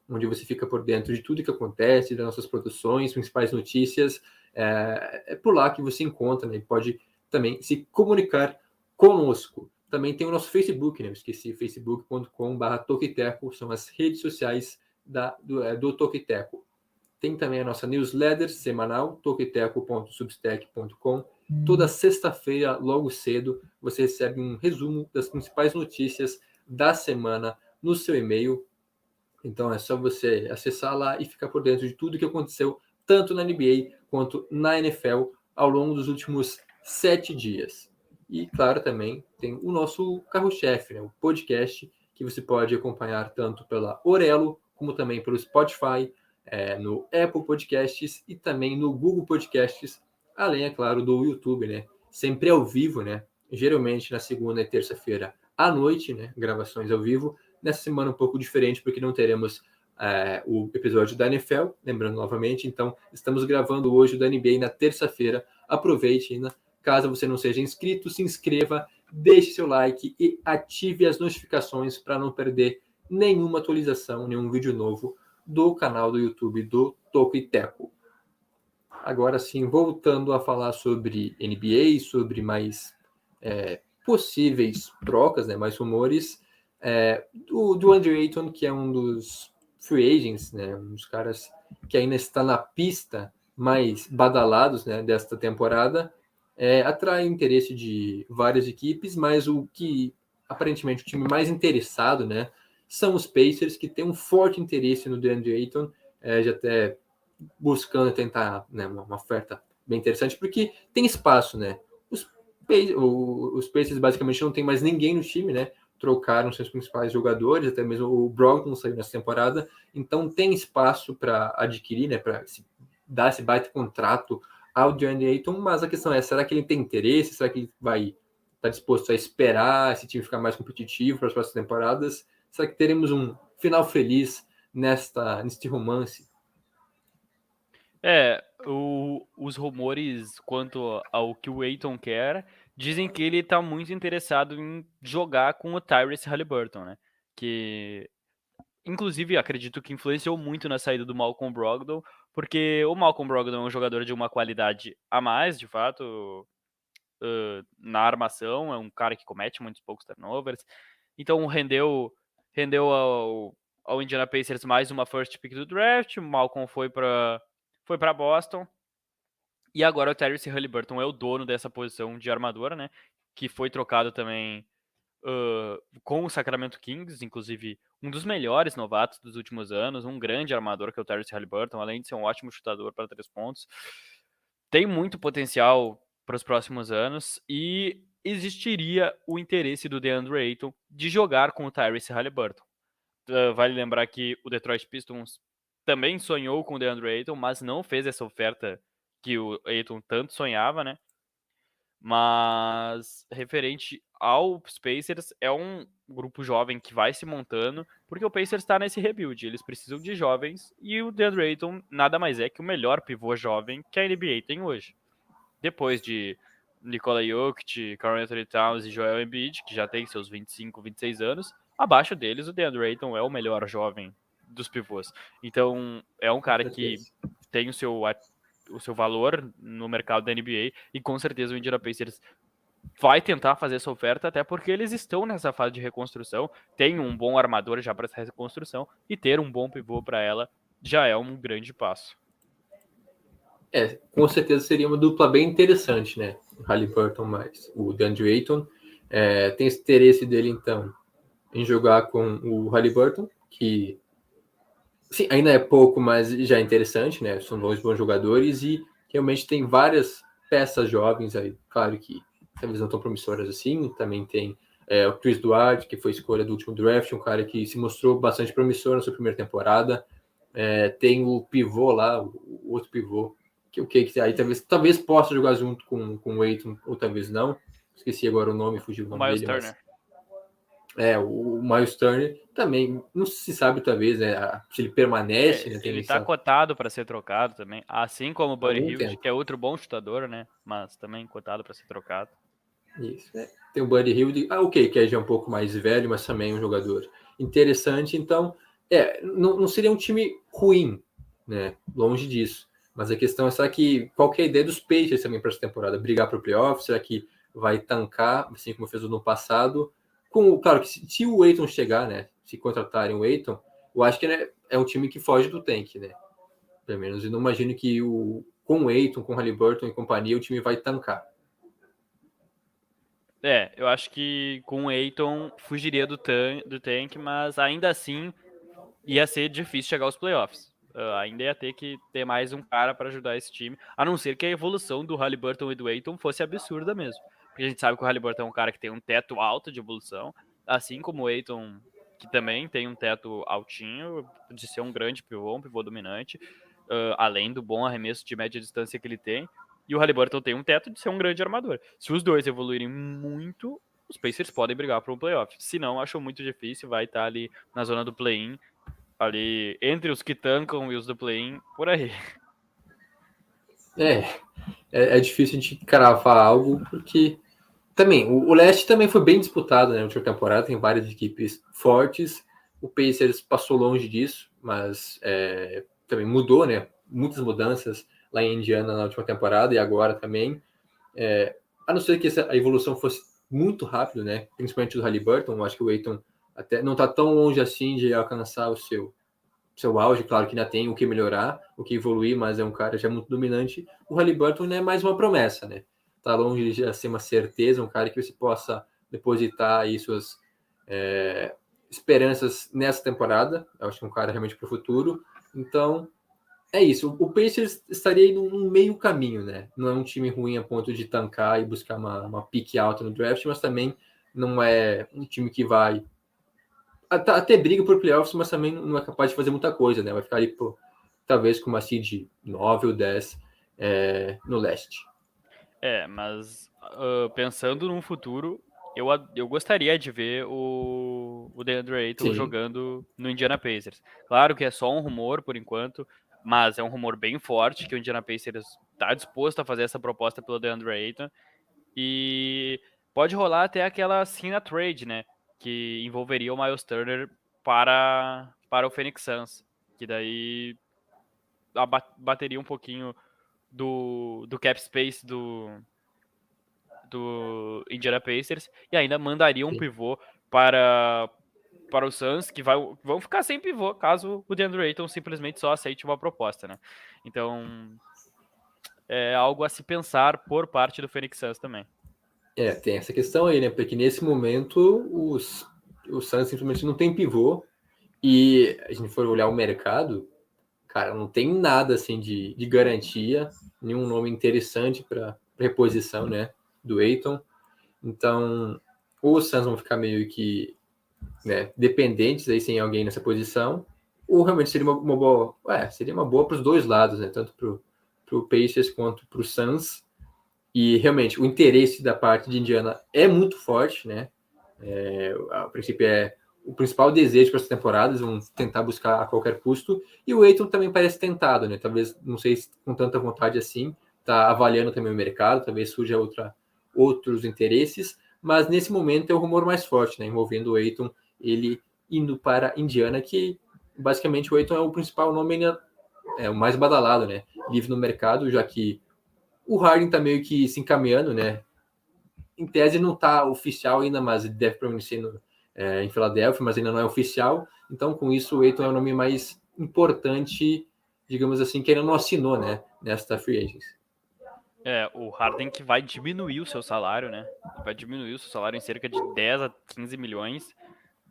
onde você fica por dentro de tudo que acontece, das nossas produções, principais notícias. É, é por lá que você encontra, né? E pode também se comunicar conosco. Também tem o nosso Facebook, né? Eu esqueci, facebook.com.br Tokiteco, são as redes sociais da, do, é, do. Tem também a nossa newsletter semanal, tokiteco.substack.com. Toda sexta-feira, logo cedo, você recebe um resumo das principais notícias da semana no seu e-mail. Então é só você acessar lá e ficar por dentro de tudo que aconteceu, tanto na NBA quanto na NFL, ao longo dos últimos sete dias. E, claro, também tem o nosso carro-chefe, né, o podcast, que você pode acompanhar tanto pela Orelo, como também pelo Spotify, é, no Apple Podcasts e também no Google Podcasts, além, é claro, do YouTube, né? Sempre ao vivo, né? Geralmente na segunda e terça-feira à noite, né? Gravações ao vivo. Nessa semana um pouco diferente, porque não teremos é, o episódio da NFL, lembrando novamente. Então, estamos gravando hoje o da NBA na terça-feira. Aproveite ainda. Caso você não seja inscrito, se inscreva, deixe seu like e ative as notificações para não perder nenhuma atualização, nenhum vídeo novo do canal do YouTube do Toco e Teco. Agora sim, voltando a falar sobre NBA, sobre mais é, possíveis trocas, né, mais rumores, é, do, do Andrew Ayton, que é um dos free agents, né, um dos caras que ainda está na pista mais badalados né, desta temporada, é, atrai interesse de várias equipes, mas o que aparentemente o time mais interessado, né, são os Pacers, que têm um forte interesse no DeAndre Ayton, é, já até buscando tentar né, uma, uma, oferta bem interessante, porque tem espaço, né? Os, os Pacers basicamente não tem mais ninguém no time, né? trocaram seus principais jogadores, até mesmo o Brogdon saiu nessa temporada, então tem espaço para adquirir, né, para dar esse baita contrato ao John Ayton, mas a questão é, será que ele tem interesse? Será que ele vai estar tá disposto a esperar esse time ficar mais competitivo para as próximas temporadas? Será que teremos um final feliz nesta neste romance? É, o, os rumores quanto ao que o Ayton quer dizem que ele está muito interessado em jogar com o Tyrese Halliburton, né? Que inclusive acredito que influenciou muito na saída do Malcolm Brogdon, porque o Malcolm Brogdon é um jogador de uma qualidade a mais, de fato, uh, na armação, é um cara que comete muitos poucos turnovers. Então rendeu rendeu ao, ao Indiana Pacers mais uma first pick do draft, o Malcolm foi para foi para Boston. E agora o Terry Halliburton é o dono dessa posição de armadora, né? Que foi trocado também uh, com o Sacramento Kings, inclusive um dos melhores novatos dos últimos anos, um grande armador que é o Terry Halliburton, além de ser um ótimo chutador para três pontos. Tem muito potencial para os próximos anos e existiria o interesse do DeAndre Ayton de jogar com o Tyrese Halliburton. Uh, vale lembrar que o Detroit Pistons também sonhou com o DeAndre Ayton, mas não fez essa oferta que o Ayton tanto sonhava, né? Mas referente ao Pacers, é um grupo jovem que vai se montando, porque o Pacers está nesse rebuild. Eles precisam de jovens e o DeAndre Ayton nada mais é que o melhor pivô jovem que a NBA tem hoje. Depois de Nikola Jokic, Carl Anthony Towns e Joel Embiid, que já tem seus 25, 26 anos, abaixo deles o DeAndre Ayton é o melhor jovem dos pivôs. Então, é um cara que tem o seu, o seu valor no mercado da NBA e com certeza o Indiana Pacers vai tentar fazer essa oferta, até porque eles estão nessa fase de reconstrução, tem um bom armador já para essa reconstrução e ter um bom pivô para ela já é um grande passo. É, com certeza seria uma dupla bem interessante, né? O Halliburton mais o DeAndre Ayton. É, tem esse interesse dele, então, em jogar com o Halliburton, que Sim, ainda é pouco, mas já é interessante, né? São dois bons jogadores e realmente tem várias peças jovens aí. Claro que talvez não tão promissoras assim. Também tem é, o Chris Duarte, que foi escolha do último draft, um cara que se mostrou bastante promissor na sua primeira temporada. É, tem o pivô lá, o, outro pivô, que o que que aí talvez, talvez possa jogar junto com, com o Aiton, ou talvez não. Esqueci agora o nome, fugiu o nome Miles dele. Turner. Mas... É, o Miles Turner também, não se sabe talvez, né, se ele permanece. É, né, ele está cotado para ser trocado também, assim como o Buddy Hill, que é outro bom chutador, né, mas também cotado para ser trocado. Isso, é. Tem o Buddy Hill, ah, ok, que é já um pouco mais velho, mas também um jogador interessante, então, é, não, não seria um time ruim, né, longe disso. Mas a questão é, será que, qual que é a ideia dos Pacers também para essa temporada? Brigar para o playoff? Será que vai tancar, assim como fez no passado? com, claro que se, se o Eiton chegar, né? Se contratarem o Eiton, eu acho que né, é um time que foge do tank, né? Pelo menos eu não imagino que o, com o Eiton, com o Halliburton e companhia, o time vai tancar. É, eu acho que com o Eiton fugiria do, tan do tank, mas ainda assim ia ser difícil chegar aos playoffs. Uh, ainda ia ter que ter mais um cara para ajudar esse time, a não ser que a evolução do Halliburton e do Eiton fosse absurda mesmo. Porque a gente sabe que o Halliburton é um cara que tem um teto alto de evolução, assim como o Aiton, que também tem um teto altinho de ser um grande pivô, um pivô dominante, uh, além do bom arremesso de média distância que ele tem. E o Halliburton tem um teto de ser um grande armador. Se os dois evoluírem muito, os Pacers podem brigar para um playoff. Se não, acho muito difícil, vai estar ali na zona do play-in, ali entre os que tancam e os do play-in, por aí. É, é, é, difícil a gente cravar algo, porque também, o, o leste também foi bem disputado né, na última temporada, tem várias equipes fortes. O Pacers passou longe disso, mas é, também mudou, né? Muitas mudanças lá em Indiana na última temporada e agora também. É, a não ser que essa, a evolução fosse muito rápido, né? Principalmente do Halliburton, acho que o Aiton até não está tão longe assim de alcançar o seu seu auge, claro que ainda tem o que melhorar, o que evoluir, mas é um cara já muito dominante. O Halliburton é mais uma promessa, né? está longe de ser uma certeza, um cara que você possa depositar aí suas é, esperanças nessa temporada. Eu acho que é um cara realmente para o futuro. Então, é isso. O Pacers estaria aí num meio caminho, né? Não é um time ruim a ponto de tancar e buscar uma, uma pique alta no draft, mas também não é um time que vai até briga por playoffs, mas também não é capaz de fazer muita coisa, né? Vai ficar ali, pô, talvez com uma seed 9 ou 10 é, no leste. É, mas uh, pensando num futuro, eu, eu gostaria de ver o, o DeAndre Ayton Sim. jogando no Indiana Pacers. Claro que é só um rumor por enquanto, mas é um rumor bem forte que o Indiana Pacers está disposto a fazer essa proposta pelo DeAndre Ayton. E pode rolar até aquela Cena Trade, né? Que envolveria o Miles Turner para, para o Phoenix Suns. Que daí bateria um pouquinho do, do cap space do, do Indiana Pacers e ainda mandaria um pivô para, para o Suns, que vai, vão ficar sem pivô caso o DeAndre Ayton simplesmente só aceite uma proposta, né? Então, é algo a se pensar por parte do Phoenix Suns também. É, tem essa questão aí, né? Porque nesse momento os, o Suns simplesmente não tem pivô e a gente for olhar o mercado, cara, não tem nada assim de, de garantia, nenhum nome interessante para reposição, né? do Eiton. Então, os Suns vão ficar meio que né, dependentes aí sem alguém nessa posição, ou realmente seria uma, uma boa, é, seria uma boa para os dois lados, né, tanto para o Pacers quanto para o Suns. E realmente o interesse da parte de Indiana é muito forte, né? É, a princípio é o principal desejo para essa temporada, eles vão tentar buscar a qualquer custo. E o Eiton também parece tentado, né? Talvez, não sei se com tanta vontade assim, tá avaliando também o mercado, talvez surja outra outros interesses, mas nesse momento é o rumor mais forte, né, envolvendo o Eiton, ele indo para Indiana, que basicamente o Eiton é o principal nome, é o mais badalado, né, livre no mercado, já que o Harden está meio que se encaminhando, né, em tese não está oficial ainda, mas deve permanecer no, é, em Filadélfia, mas ainda não é oficial, então com isso o Eiton é o nome mais importante, digamos assim, que ainda não assinou, né, nesta free agency. É, o Harden que vai diminuir o seu salário, né? Vai diminuir o seu salário em cerca de 10 a 15 milhões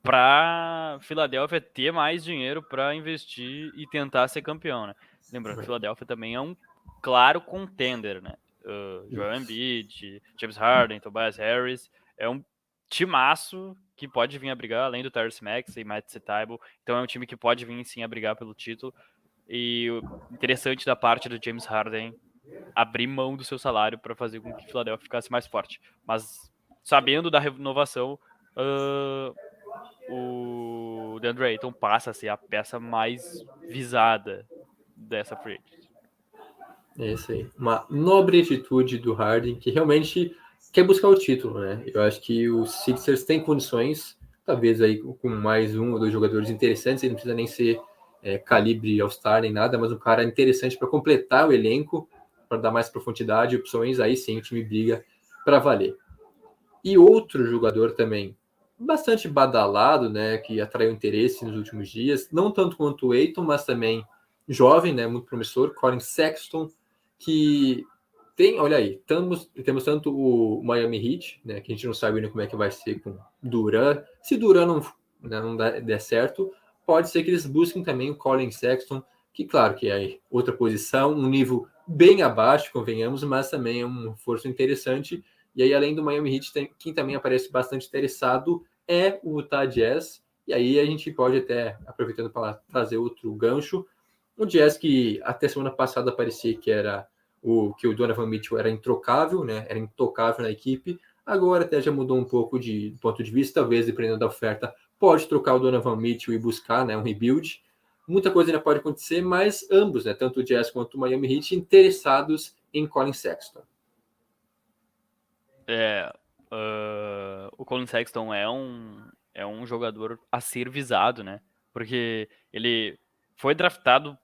para Filadélfia ter mais dinheiro para investir e tentar ser campeão, né? Lembrando, Filadélfia também é um claro contender, né? Uh, Joel Embiid, James Harden, Tobias Harris, é um timaço que pode vir a brigar, além do Tyrese Max e Matt Setaibo, então é um time que pode vir sim a brigar pelo título. E o interessante da parte do James Harden abrir mão do seu salário para fazer com que o Philadelphia ficasse mais forte. Mas sabendo da renovação, uh, o DeAndre Ayton passa a ser a peça mais visada dessa free É isso aí. Uma nobre atitude do Harden, que realmente quer buscar o título, né? Eu acho que os Sixers têm condições, talvez aí com mais um ou dois jogadores interessantes, ele não precisa nem ser é, calibre All-Star nem nada, mas um cara interessante para completar o elenco para dar mais profundidade e opções, aí sim o time briga para valer. E outro jogador também bastante badalado, né, que atraiu interesse nos últimos dias, não tanto quanto o Eiton, mas também jovem, né, muito promissor, Colin Sexton, que tem, olha aí, temos, temos tanto o Miami Heat, né, que a gente não sabe ainda como é que vai ser com Duran. Se Duran não, né, não der certo, pode ser que eles busquem também o Colin Sexton, que claro que é outra posição, um nível bem abaixo, convenhamos, mas também é um reforço interessante. E aí, além do Miami Heat, tem, quem também aparece bastante interessado é o Utah Jazz. E aí a gente pode até, aproveitando para trazer outro gancho, o Jazz que até semana passada parecia que era o que o Donovan Mitchell era introcável, né? Era intocável na equipe. Agora até já mudou um pouco de ponto de vista, talvez dependendo da oferta, pode trocar o Donovan Mitchell e buscar, né, um rebuild. Muita coisa ainda pode acontecer, mas ambos, né, tanto o Jazz quanto o Miami Heat, interessados em Colin Sexton. É, uh, o Colin Sexton é um, é um jogador a ser visado, né? Porque ele foi draftado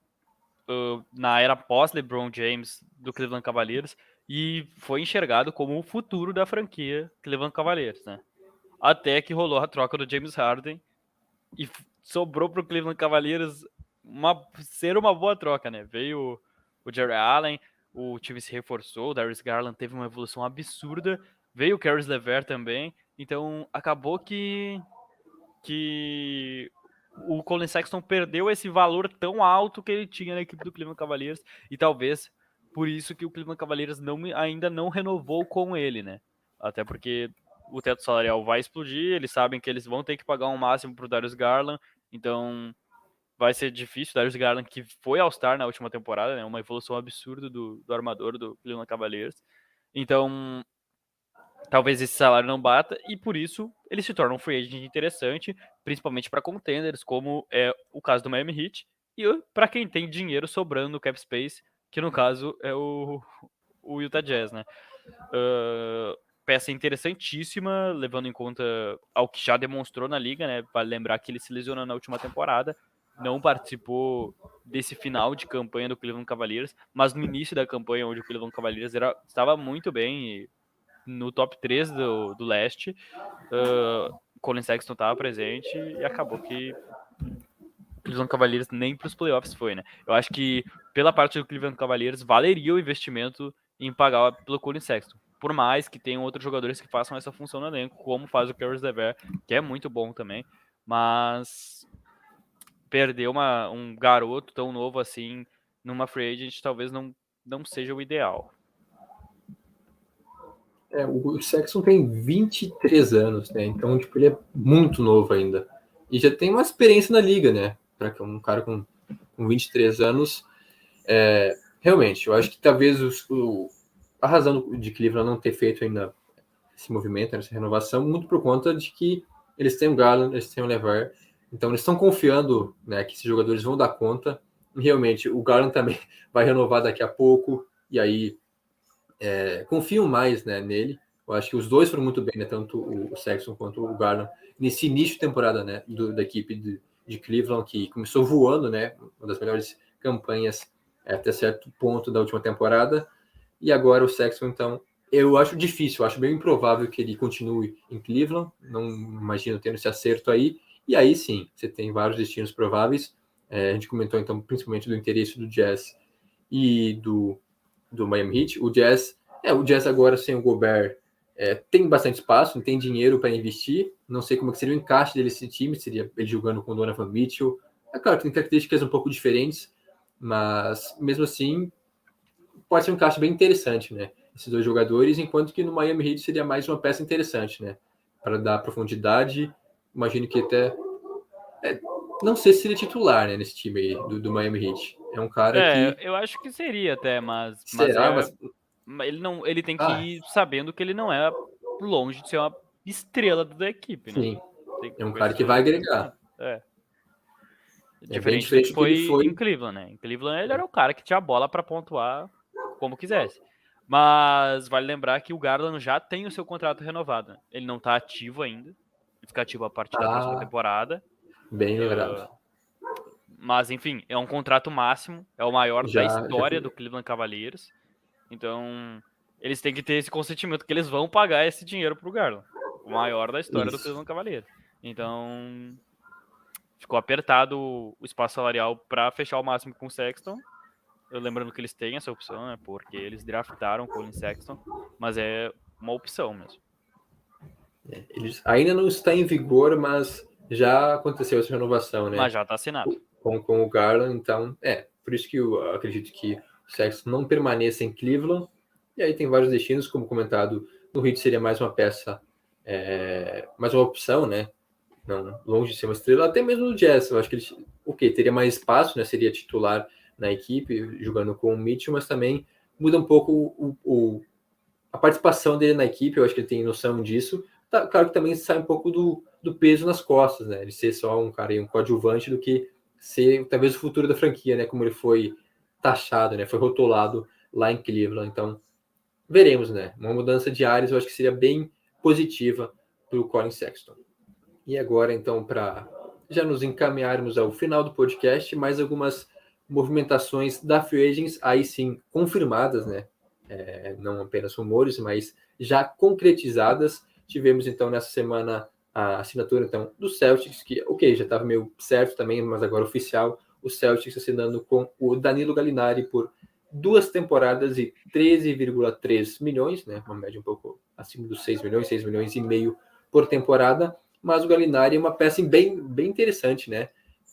uh, na era pós-LeBron James do Cleveland Cavaliers e foi enxergado como o futuro da franquia Cleveland Cavaliers, né? Até que rolou a troca do James Harden e sobrou para o Cleveland Cavaliers uma, ser uma boa troca, né? Veio o Jerry Allen, o time se reforçou, o Darius Garland teve uma evolução absurda, veio o Caris LeVert também, então acabou que que o Colin Sexton perdeu esse valor tão alto que ele tinha na equipe do Cleveland Cavaliers e talvez por isso que o Cleveland Cavaliers não, ainda não renovou com ele, né? Até porque o teto salarial vai explodir, eles sabem que eles vão ter que pagar um máximo para o Darius Garland, então vai ser difícil. Darius Garland, que foi All-Star na última temporada, né? Uma evolução absurda do, do armador do Cleveland Cavaliers. Então, talvez esse salário não bata e por isso ele se torna um free agent interessante, principalmente para contenders, como é o caso do Miami Heat, e para quem tem dinheiro sobrando no cap space, que no caso é o, o Utah Jazz, né? Uh, peça interessantíssima, levando em conta ao que já demonstrou na liga, né? Vale lembrar que ele se lesionou na última temporada, não participou desse final de campanha do Cleveland Cavaliers, mas no início da campanha, onde o Cleveland Cavaliers era, estava muito bem no top 3 do, do leste, uh, Colin Sexton estava presente e acabou que o Cleveland Cavaliers nem para os playoffs foi, né? Eu acho que pela parte do Cleveland Cavaliers valeria o investimento em pagar pelo Colin Sexton. Por mais que tenham outros jogadores que façam essa função no elenco, como faz o Caris Lever, que é muito bom também, mas perder uma, um garoto tão novo assim numa free agent talvez não, não seja o ideal. É, o Sexton tem 23 anos, né? Então, tipo, ele é muito novo ainda. E já tem uma experiência na liga, né? Para um cara com, com 23 anos. É, realmente, eu acho que talvez os, o, a razão de Cleveland não ter feito ainda esse movimento, essa renovação, muito por conta de que eles têm o Garland, eles têm o Levar, então eles estão confiando né, que esses jogadores vão dar conta. Realmente, o Garland também vai renovar daqui a pouco, e aí é, confiam mais né, nele. Eu acho que os dois foram muito bem, né, tanto o Sexton quanto o Garland, nesse início de temporada né, do, da equipe de, de, Cleveland, que começou voando, né, uma das melhores campanhas até certo ponto da última temporada. E agora o Sexton, então, eu acho difícil, eu acho bem improvável que ele continue em Cleveland. Não imagino tendo esse acerto aí. E aí sim, você tem vários destinos prováveis. É, a gente comentou então principalmente do interesse do Jazz e do, do Miami Heat. O Jazz, é, o Jazz agora sem o Gobert é, tem bastante espaço, tem dinheiro para investir. Não sei como é que seria o encaixe dele nesse time, seria ele jogando com o Donovan Mitchell. É claro, tem características um pouco diferentes, mas mesmo assim pode ser um encaixe bem interessante, né? Esses dois jogadores, enquanto que no Miami Heat seria mais uma peça interessante, né? Para dar profundidade imagino que até. É, não sei se ele é titular né, nesse time aí do, do Miami Heat. É um cara é, que. Eu acho que seria até, mas. Será? Mas, é, mas... Ele, não, ele tem que ah. ir sabendo que ele não é longe de ser uma estrela da equipe, né? Sim. É um cara que vai agregar. É. É diferente, diferente do que foi, foi em Cleveland, né? Em Cleveland ele era o cara que tinha a bola para pontuar como quisesse. Mas vale lembrar que o Garland já tem o seu contrato renovado. Né? Ele não tá ativo ainda ficativo a partir ah, da próxima ah, temporada. Bem lembrado. Uh, mas, enfim, é um contrato máximo, é o maior já, da história do Cleveland Cavaliers. Então, eles têm que ter esse consentimento que eles vão pagar esse dinheiro pro Garland. O maior da história Isso. do Cleveland Cavaliers. Então, ficou apertado o espaço salarial para fechar o máximo com o Sexton. Eu lembrando que eles têm essa opção, né? Porque eles draftaram o Colin Sexton, mas é uma opção mesmo. É, eles ainda não está em vigor, mas já aconteceu essa renovação, né? Mas já está assinado. Com, com o Garland, então, é, por isso que eu acredito que o Sexton não permaneça em Cleveland. E aí tem vários destinos, como comentado, no Heat seria mais uma peça, é, mais uma opção, né? Não, longe de ser uma estrela, até mesmo no Jazz, eu acho que ele, ok, teria mais espaço, né? Seria titular na equipe, jogando com o Mitchell, mas também muda um pouco o, o, a participação dele na equipe, eu acho que ele tem noção disso, Tá, claro que também sai um pouco do, do peso nas costas, né? De ser só um cara, um coadjuvante do que ser talvez o futuro da franquia, né? Como ele foi taxado, né? Foi rotulado lá em Cleveland. Então, veremos, né? Uma mudança de áreas eu acho que seria bem positiva para o Colin Sexton. E agora, então, para já nos encaminharmos ao final do podcast, mais algumas movimentações da Free Agents, aí sim confirmadas, né? É, não apenas rumores, mas já concretizadas. Tivemos então nessa semana a assinatura então do Celtics, que ok, já estava meio certo também, mas agora oficial, o Celtics assinando com o Danilo Gallinari por duas temporadas e 13,3 milhões, né? Uma média um pouco acima dos 6 milhões, 6 milhões e meio por temporada. Mas o Gallinari é uma peça bem, bem interessante, né?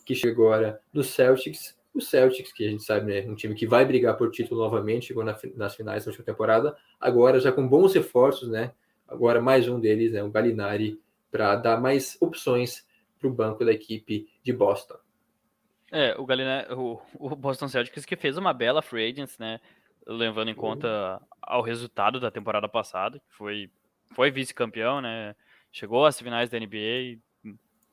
Que chegou agora no Celtics. O Celtics, que a gente sabe, né? Um time que vai brigar por título novamente, chegou na, nas finais da última temporada. Agora já com bons reforços, né? Agora mais um deles, né, o Galinari, para dar mais opções para o banco da equipe de Boston. É, o, Galinari, o, o Boston Celtics que fez uma bela free agents, né, levando em conta ao resultado da temporada passada, que foi, foi vice-campeão, né, chegou às finais da NBA,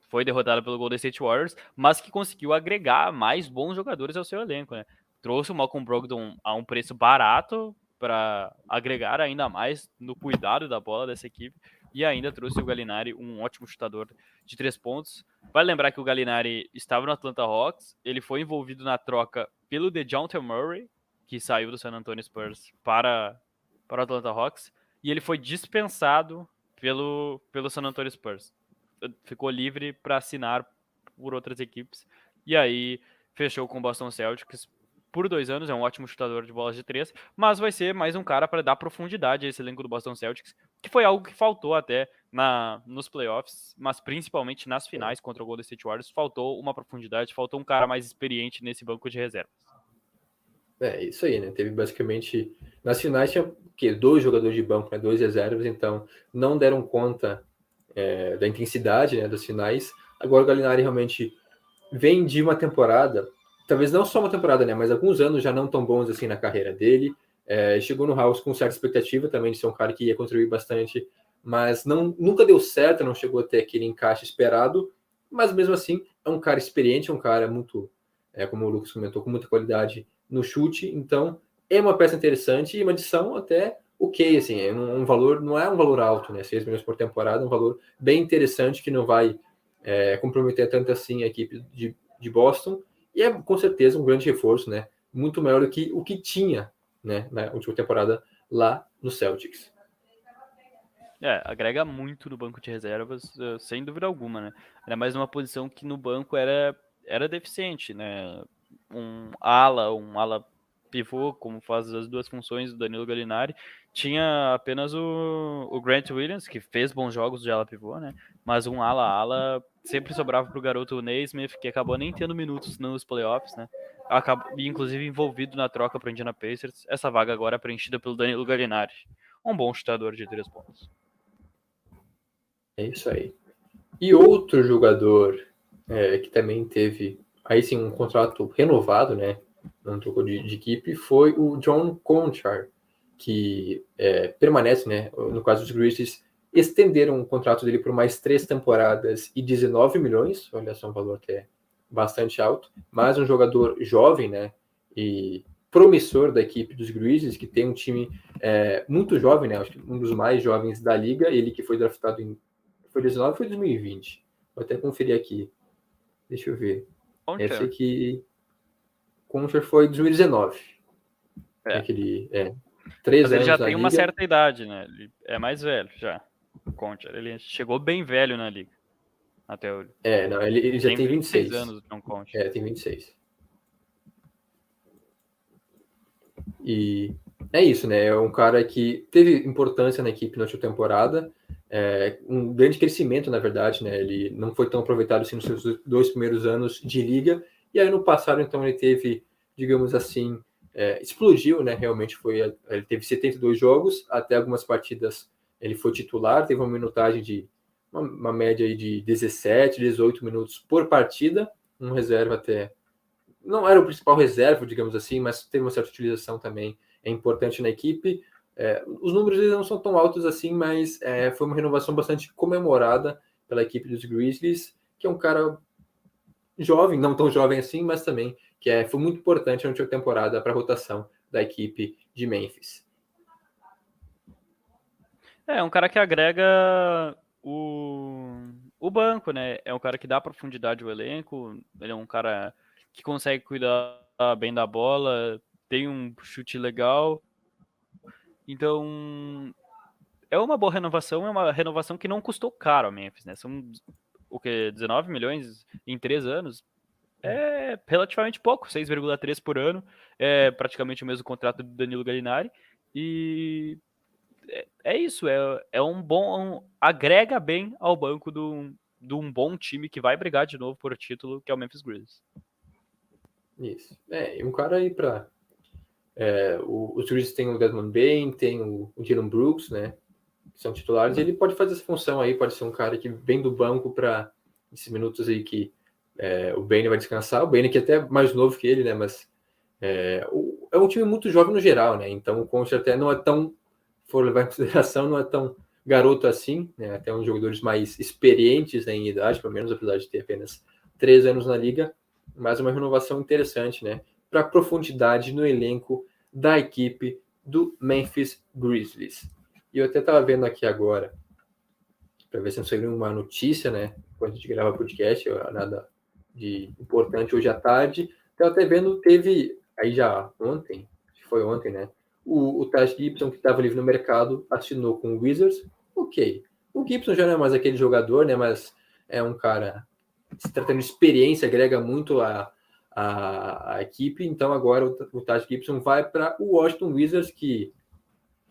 foi derrotado pelo Golden State Warriors, mas que conseguiu agregar mais bons jogadores ao seu elenco, né? Trouxe o Malcolm Brogdon a um preço barato para agregar ainda mais no cuidado da bola dessa equipe e ainda trouxe o Galinari, um ótimo chutador de três pontos. Vale lembrar que o Galinari estava no Atlanta Hawks, ele foi envolvido na troca pelo DeJounte Murray, que saiu do San Antonio Spurs para, para o Atlanta Hawks, e ele foi dispensado pelo, pelo San Antonio Spurs ficou livre para assinar por outras equipes. E aí fechou com o Boston Celtics por dois anos, é um ótimo chutador de bolas de três, mas vai ser mais um cara para dar profundidade a esse elenco do Boston Celtics, que foi algo que faltou até na, nos playoffs, mas principalmente nas finais contra o Golden State Warriors, faltou uma profundidade, faltou um cara mais experiente nesse banco de reservas. É, isso aí, né? Teve basicamente. Nas finais tinha que dois jogadores de banco, né? dois reservas, então não deram conta é, da intensidade né, das finais. Agora o Galinari realmente vem de uma temporada, talvez não só uma temporada, né, mas alguns anos já não tão bons assim na carreira dele. É, chegou no House com certa expectativa também de ser um cara que ia contribuir bastante, mas não, nunca deu certo, não chegou a ter aquele encaixe esperado. Mas mesmo assim, é um cara experiente, é um cara muito, é, como o Lucas comentou, com muita qualidade no chute. Então, é uma peça interessante e uma adição até ok, assim, é um, um, valor, não é um valor alto, né? 6 milhões por temporada, é um valor bem interessante que não vai é, comprometer tanto assim a equipe de, de Boston. E é com certeza um grande reforço, né? Muito maior do que o que tinha né, na última temporada lá no Celtics. É, agrega muito no banco de reservas, eh, sem dúvida alguma, né? Era mais uma posição que no banco era, era deficiente, né? Um ala, um ala pivô, como faz as duas funções do Danilo Gallinari, tinha apenas o, o Grant Williams, que fez bons jogos de ala pivô, né? Mas um ala-ala sempre sobrava para o garoto Naismith, que acabou nem tendo minutos nos playoffs, né? Acabou, inclusive envolvido na troca para Indiana Pacers. Essa vaga agora é preenchida pelo Danilo Gallinari, um bom chutador de três pontos. É isso aí. E outro jogador é, que também teve aí sim um contrato renovado, né? não trocou de, de, equipe, foi o John Conchar, que é, permanece, né? No caso dos Grizzlies, estenderam o contrato dele por mais três temporadas e 19 milhões, olha só um valor que é bastante alto, mas um jogador jovem, né? E promissor da equipe dos Grizzlies, que tem um time é, muito jovem, né? Acho que um dos mais jovens da liga, ele que foi draftado em foi 19 foi 2020. Vou até conferir aqui. Deixa eu ver. Onde Esse aqui Concher foi 2019. É. Aquele, é, três Mas ele já tem uma certa idade, né? Ele é mais velho já. O Concher. Ele chegou bem velho na liga. Até hoje. É, não, ele, ele já tem, tem 26. 26 anos, John Concher. É, tem 26. E é isso, né? É um cara que teve importância na equipe na última temporada. É, um grande crescimento, na verdade, né? Ele não foi tão aproveitado assim nos seus dois primeiros anos de liga e aí no passado, então, ele teve, digamos assim, é, explodiu, né? Realmente foi. Ele teve 72 jogos, até algumas partidas ele foi titular, teve uma minutagem de uma, uma média aí de 17, 18 minutos por partida, um reserva até. Não era o principal reserva, digamos assim, mas teve uma certa utilização também, é importante na equipe. É, os números não são tão altos assim, mas é, foi uma renovação bastante comemorada pela equipe dos Grizzlies, que é um cara jovem, não tão jovem assim, mas também que é, foi muito importante na última temporada para a rotação da equipe de Memphis. É, um cara que agrega o, o banco, né? É um cara que dá profundidade ao elenco, ele é um cara que consegue cuidar bem da bola, tem um chute legal. Então, é uma boa renovação, é uma renovação que não custou caro ao Memphis, né? São o que 19 milhões em três anos é relativamente pouco, 6,3 por ano, é praticamente o mesmo contrato do Danilo Gallinari e é, é isso, é, é um bom, um, agrega bem ao banco do, de um bom time que vai brigar de novo por título, que é o Memphis Grizzlies. Isso, é, e um cara aí para é, os Grizzlies tem o Desmond Bain, tem o, o Dylan Brooks, né, que são titulares, e ele pode fazer essa função aí, pode ser um cara que vem do banco para esses minutos aí que é, o Bane vai descansar. O Bane que é até mais novo que ele, né? Mas é, o, é um time muito jovem no geral, né? Então o Conte até não é tão, for levar em consideração, não é tão garoto assim, né? Até uns jogadores mais experientes né, em idade, pelo menos, apesar de ter apenas três anos na liga, mas uma renovação interessante, né? Para profundidade no elenco da equipe do Memphis Grizzlies. E eu até estava vendo aqui agora, para ver se não saiu uma notícia, né? Quando a gente grava podcast, nada de importante hoje à tarde. Estava até vendo, teve aí já ontem, foi ontem, né? O, o Taj Gibson, que estava livre no mercado, assinou com o Wizards. Ok. O Gibson já não é mais aquele jogador, né? Mas é um cara se tratando de experiência, agrega muito a, a, a equipe. Então agora o, o Taj Gibson vai para o Washington Wizards, que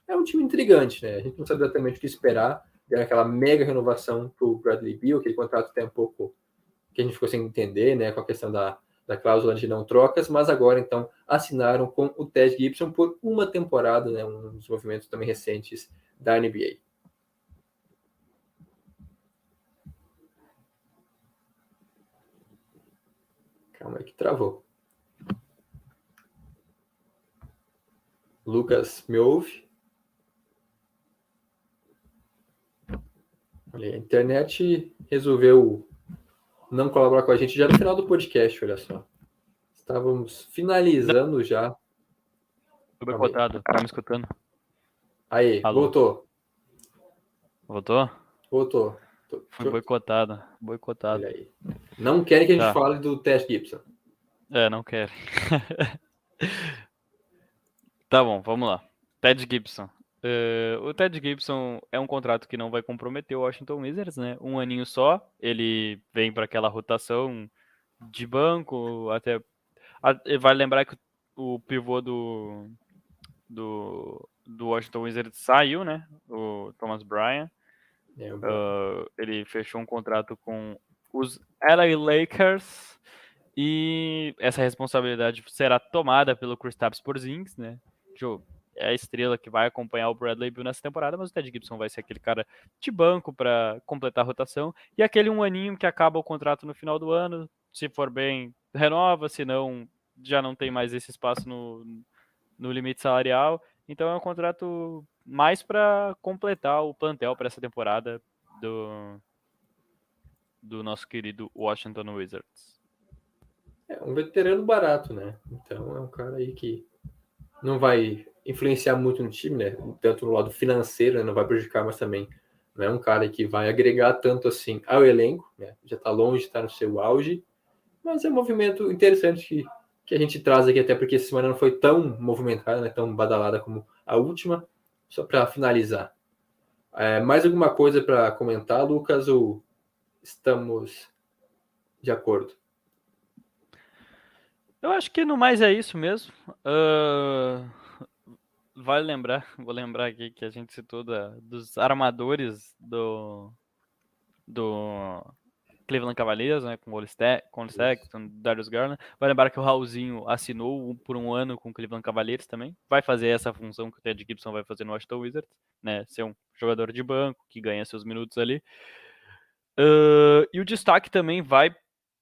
é um time intrigante, né? A gente não sabe exatamente o que esperar. Deram aquela mega renovação para o Bradley Beal, aquele contrato tem um pouco que a gente ficou sem entender, né? Com a questão da, da cláusula de não trocas, mas agora então assinaram com o Ted Gibson por uma temporada, né? Um dos movimentos também recentes da NBA. Calma aí que travou. Lucas, me ouve? Olha, a internet resolveu não colaborar com a gente já no final do podcast, olha só. Estávamos finalizando já. Tô boicotado, tá me escutando? Aí, Alô? voltou. Voltou? Voltou. Foi boicotado, boicotado. Não querem que a gente tá. fale do Tess Gibson. É, não querem. tá bom, vamos lá. Ted Gibson. Uh, o Ted Gibson é um contrato que não vai comprometer o Washington Wizards, né? Um aninho só. Ele vem para aquela rotação de banco, até vale lembrar que o pivô do do, do Washington Wizards saiu, né? O Thomas Bryan. Uh, ele fechou um contrato com os LA Lakers e essa responsabilidade será tomada pelo Kristaps Porzingis, né? É a estrela que vai acompanhar o Bradley Bill nessa temporada, mas o Ted Gibson vai ser aquele cara de banco para completar a rotação e aquele um aninho que acaba o contrato no final do ano, se for bem, renova, se não, já não tem mais esse espaço no, no limite salarial. Então é um contrato mais para completar o plantel para essa temporada do, do nosso querido Washington Wizards. É um veterano barato, né? Então é um cara aí que não vai influenciar muito no time, né? Tanto no lado financeiro, né? não vai prejudicar, mas também não é um cara que vai agregar tanto assim ao elenco, né? Já está longe estar no seu auge, mas é um movimento interessante que, que a gente traz aqui, até porque essa semana não foi tão movimentada, né? tão badalada como a última. Só para finalizar. É, mais alguma coisa para comentar, Lucas, ou estamos de acordo? Eu acho que no mais é isso mesmo. Uh, vale lembrar, vou lembrar aqui que a gente citou da, dos armadores do, do Cleveland Cavaliers, né, com o com Sexton, Darius Garland. Vai lembrar que o Raulzinho assinou por um ano com o Cleveland Cavaliers também. Vai fazer essa função que o Ted Gibson vai fazer no Washington Wizards, né, ser um jogador de banco que ganha seus minutos ali. Uh, e o destaque também vai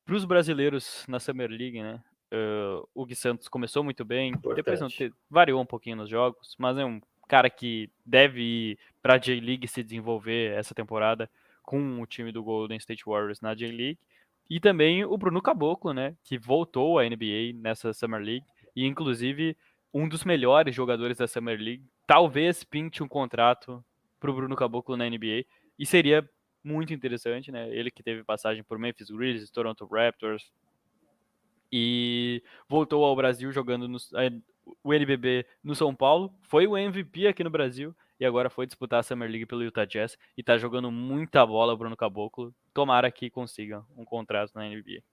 para os brasileiros na Summer League, né? Uh, o Gui Santos começou muito bem, Importante. depois não te, variou um pouquinho nos jogos, mas é um cara que deve ir para a J-League se desenvolver essa temporada com o time do Golden State Warriors na J-League. E também o Bruno Caboclo, né, que voltou à NBA nessa Summer League e inclusive um dos melhores jogadores da Summer League. Talvez pinte um contrato para o Bruno Caboclo na NBA e seria muito interessante, né? Ele que teve passagem por Memphis Grizzlies, Toronto Raptors, e voltou ao Brasil jogando no, é, o NBB no São Paulo, foi o MVP aqui no Brasil e agora foi disputar a Summer League pelo Utah Jazz e tá jogando muita bola Bruno Caboclo. Tomara que consiga um contrato na NBA.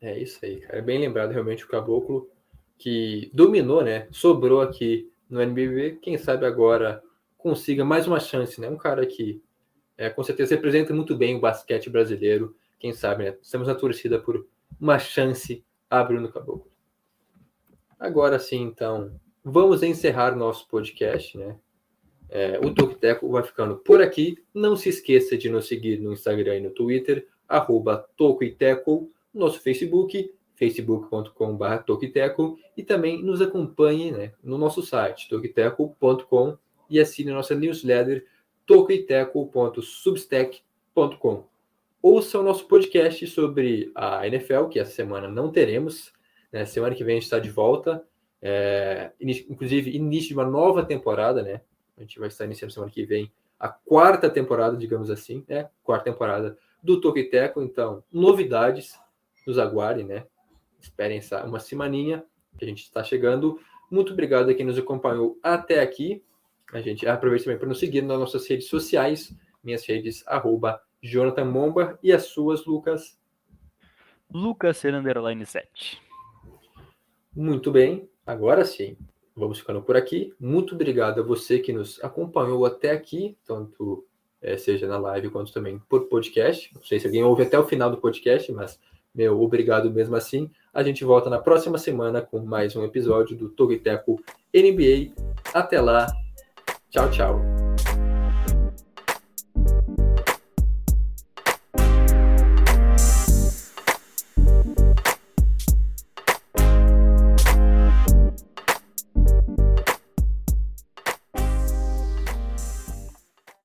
É isso aí, cara. É bem lembrado realmente o Caboclo que dominou, né? Sobrou aqui no NBB. Quem sabe agora consiga mais uma chance, né? Um cara que é, com certeza representa muito bem o basquete brasileiro. Quem sabe, né? Estamos na torcida por uma chance a Bruno Caboclo. Agora sim, então, vamos encerrar nosso podcast, né? É, o Tokiteco vai ficando por aqui. Não se esqueça de nos seguir no Instagram e no Twitter, arroba Tocoiteco, nosso Facebook, facebook.com.br Tokiteco, e também nos acompanhe né, no nosso site, tokiteco.com, e assine nossa newsletter, tocoiteco.substack.com. Ouça o nosso podcast sobre a NFL, que essa semana não teremos. Né? Semana que vem a gente está de volta. É, inclusive, início de uma nova temporada, né? A gente vai estar iniciando semana que vem a quarta temporada, digamos assim, né? Quarta temporada do Toquiteco. Então, novidades, nos aguardem, né? Esperem essa, uma semaninha que a gente está chegando. Muito obrigado a quem nos acompanhou até aqui. A gente aproveita também para nos seguir nas nossas redes sociais. Minhas redes, arroba Jonathan Momba. E as suas, Lucas? Lucas Underline 7. Muito bem, agora sim. Vamos ficando por aqui. Muito obrigado a você que nos acompanhou até aqui, tanto é, seja na live quanto também por podcast. Não sei se alguém ouve até o final do podcast, mas meu obrigado mesmo assim. A gente volta na próxima semana com mais um episódio do Togiteco NBA. Até lá. Tchau, tchau.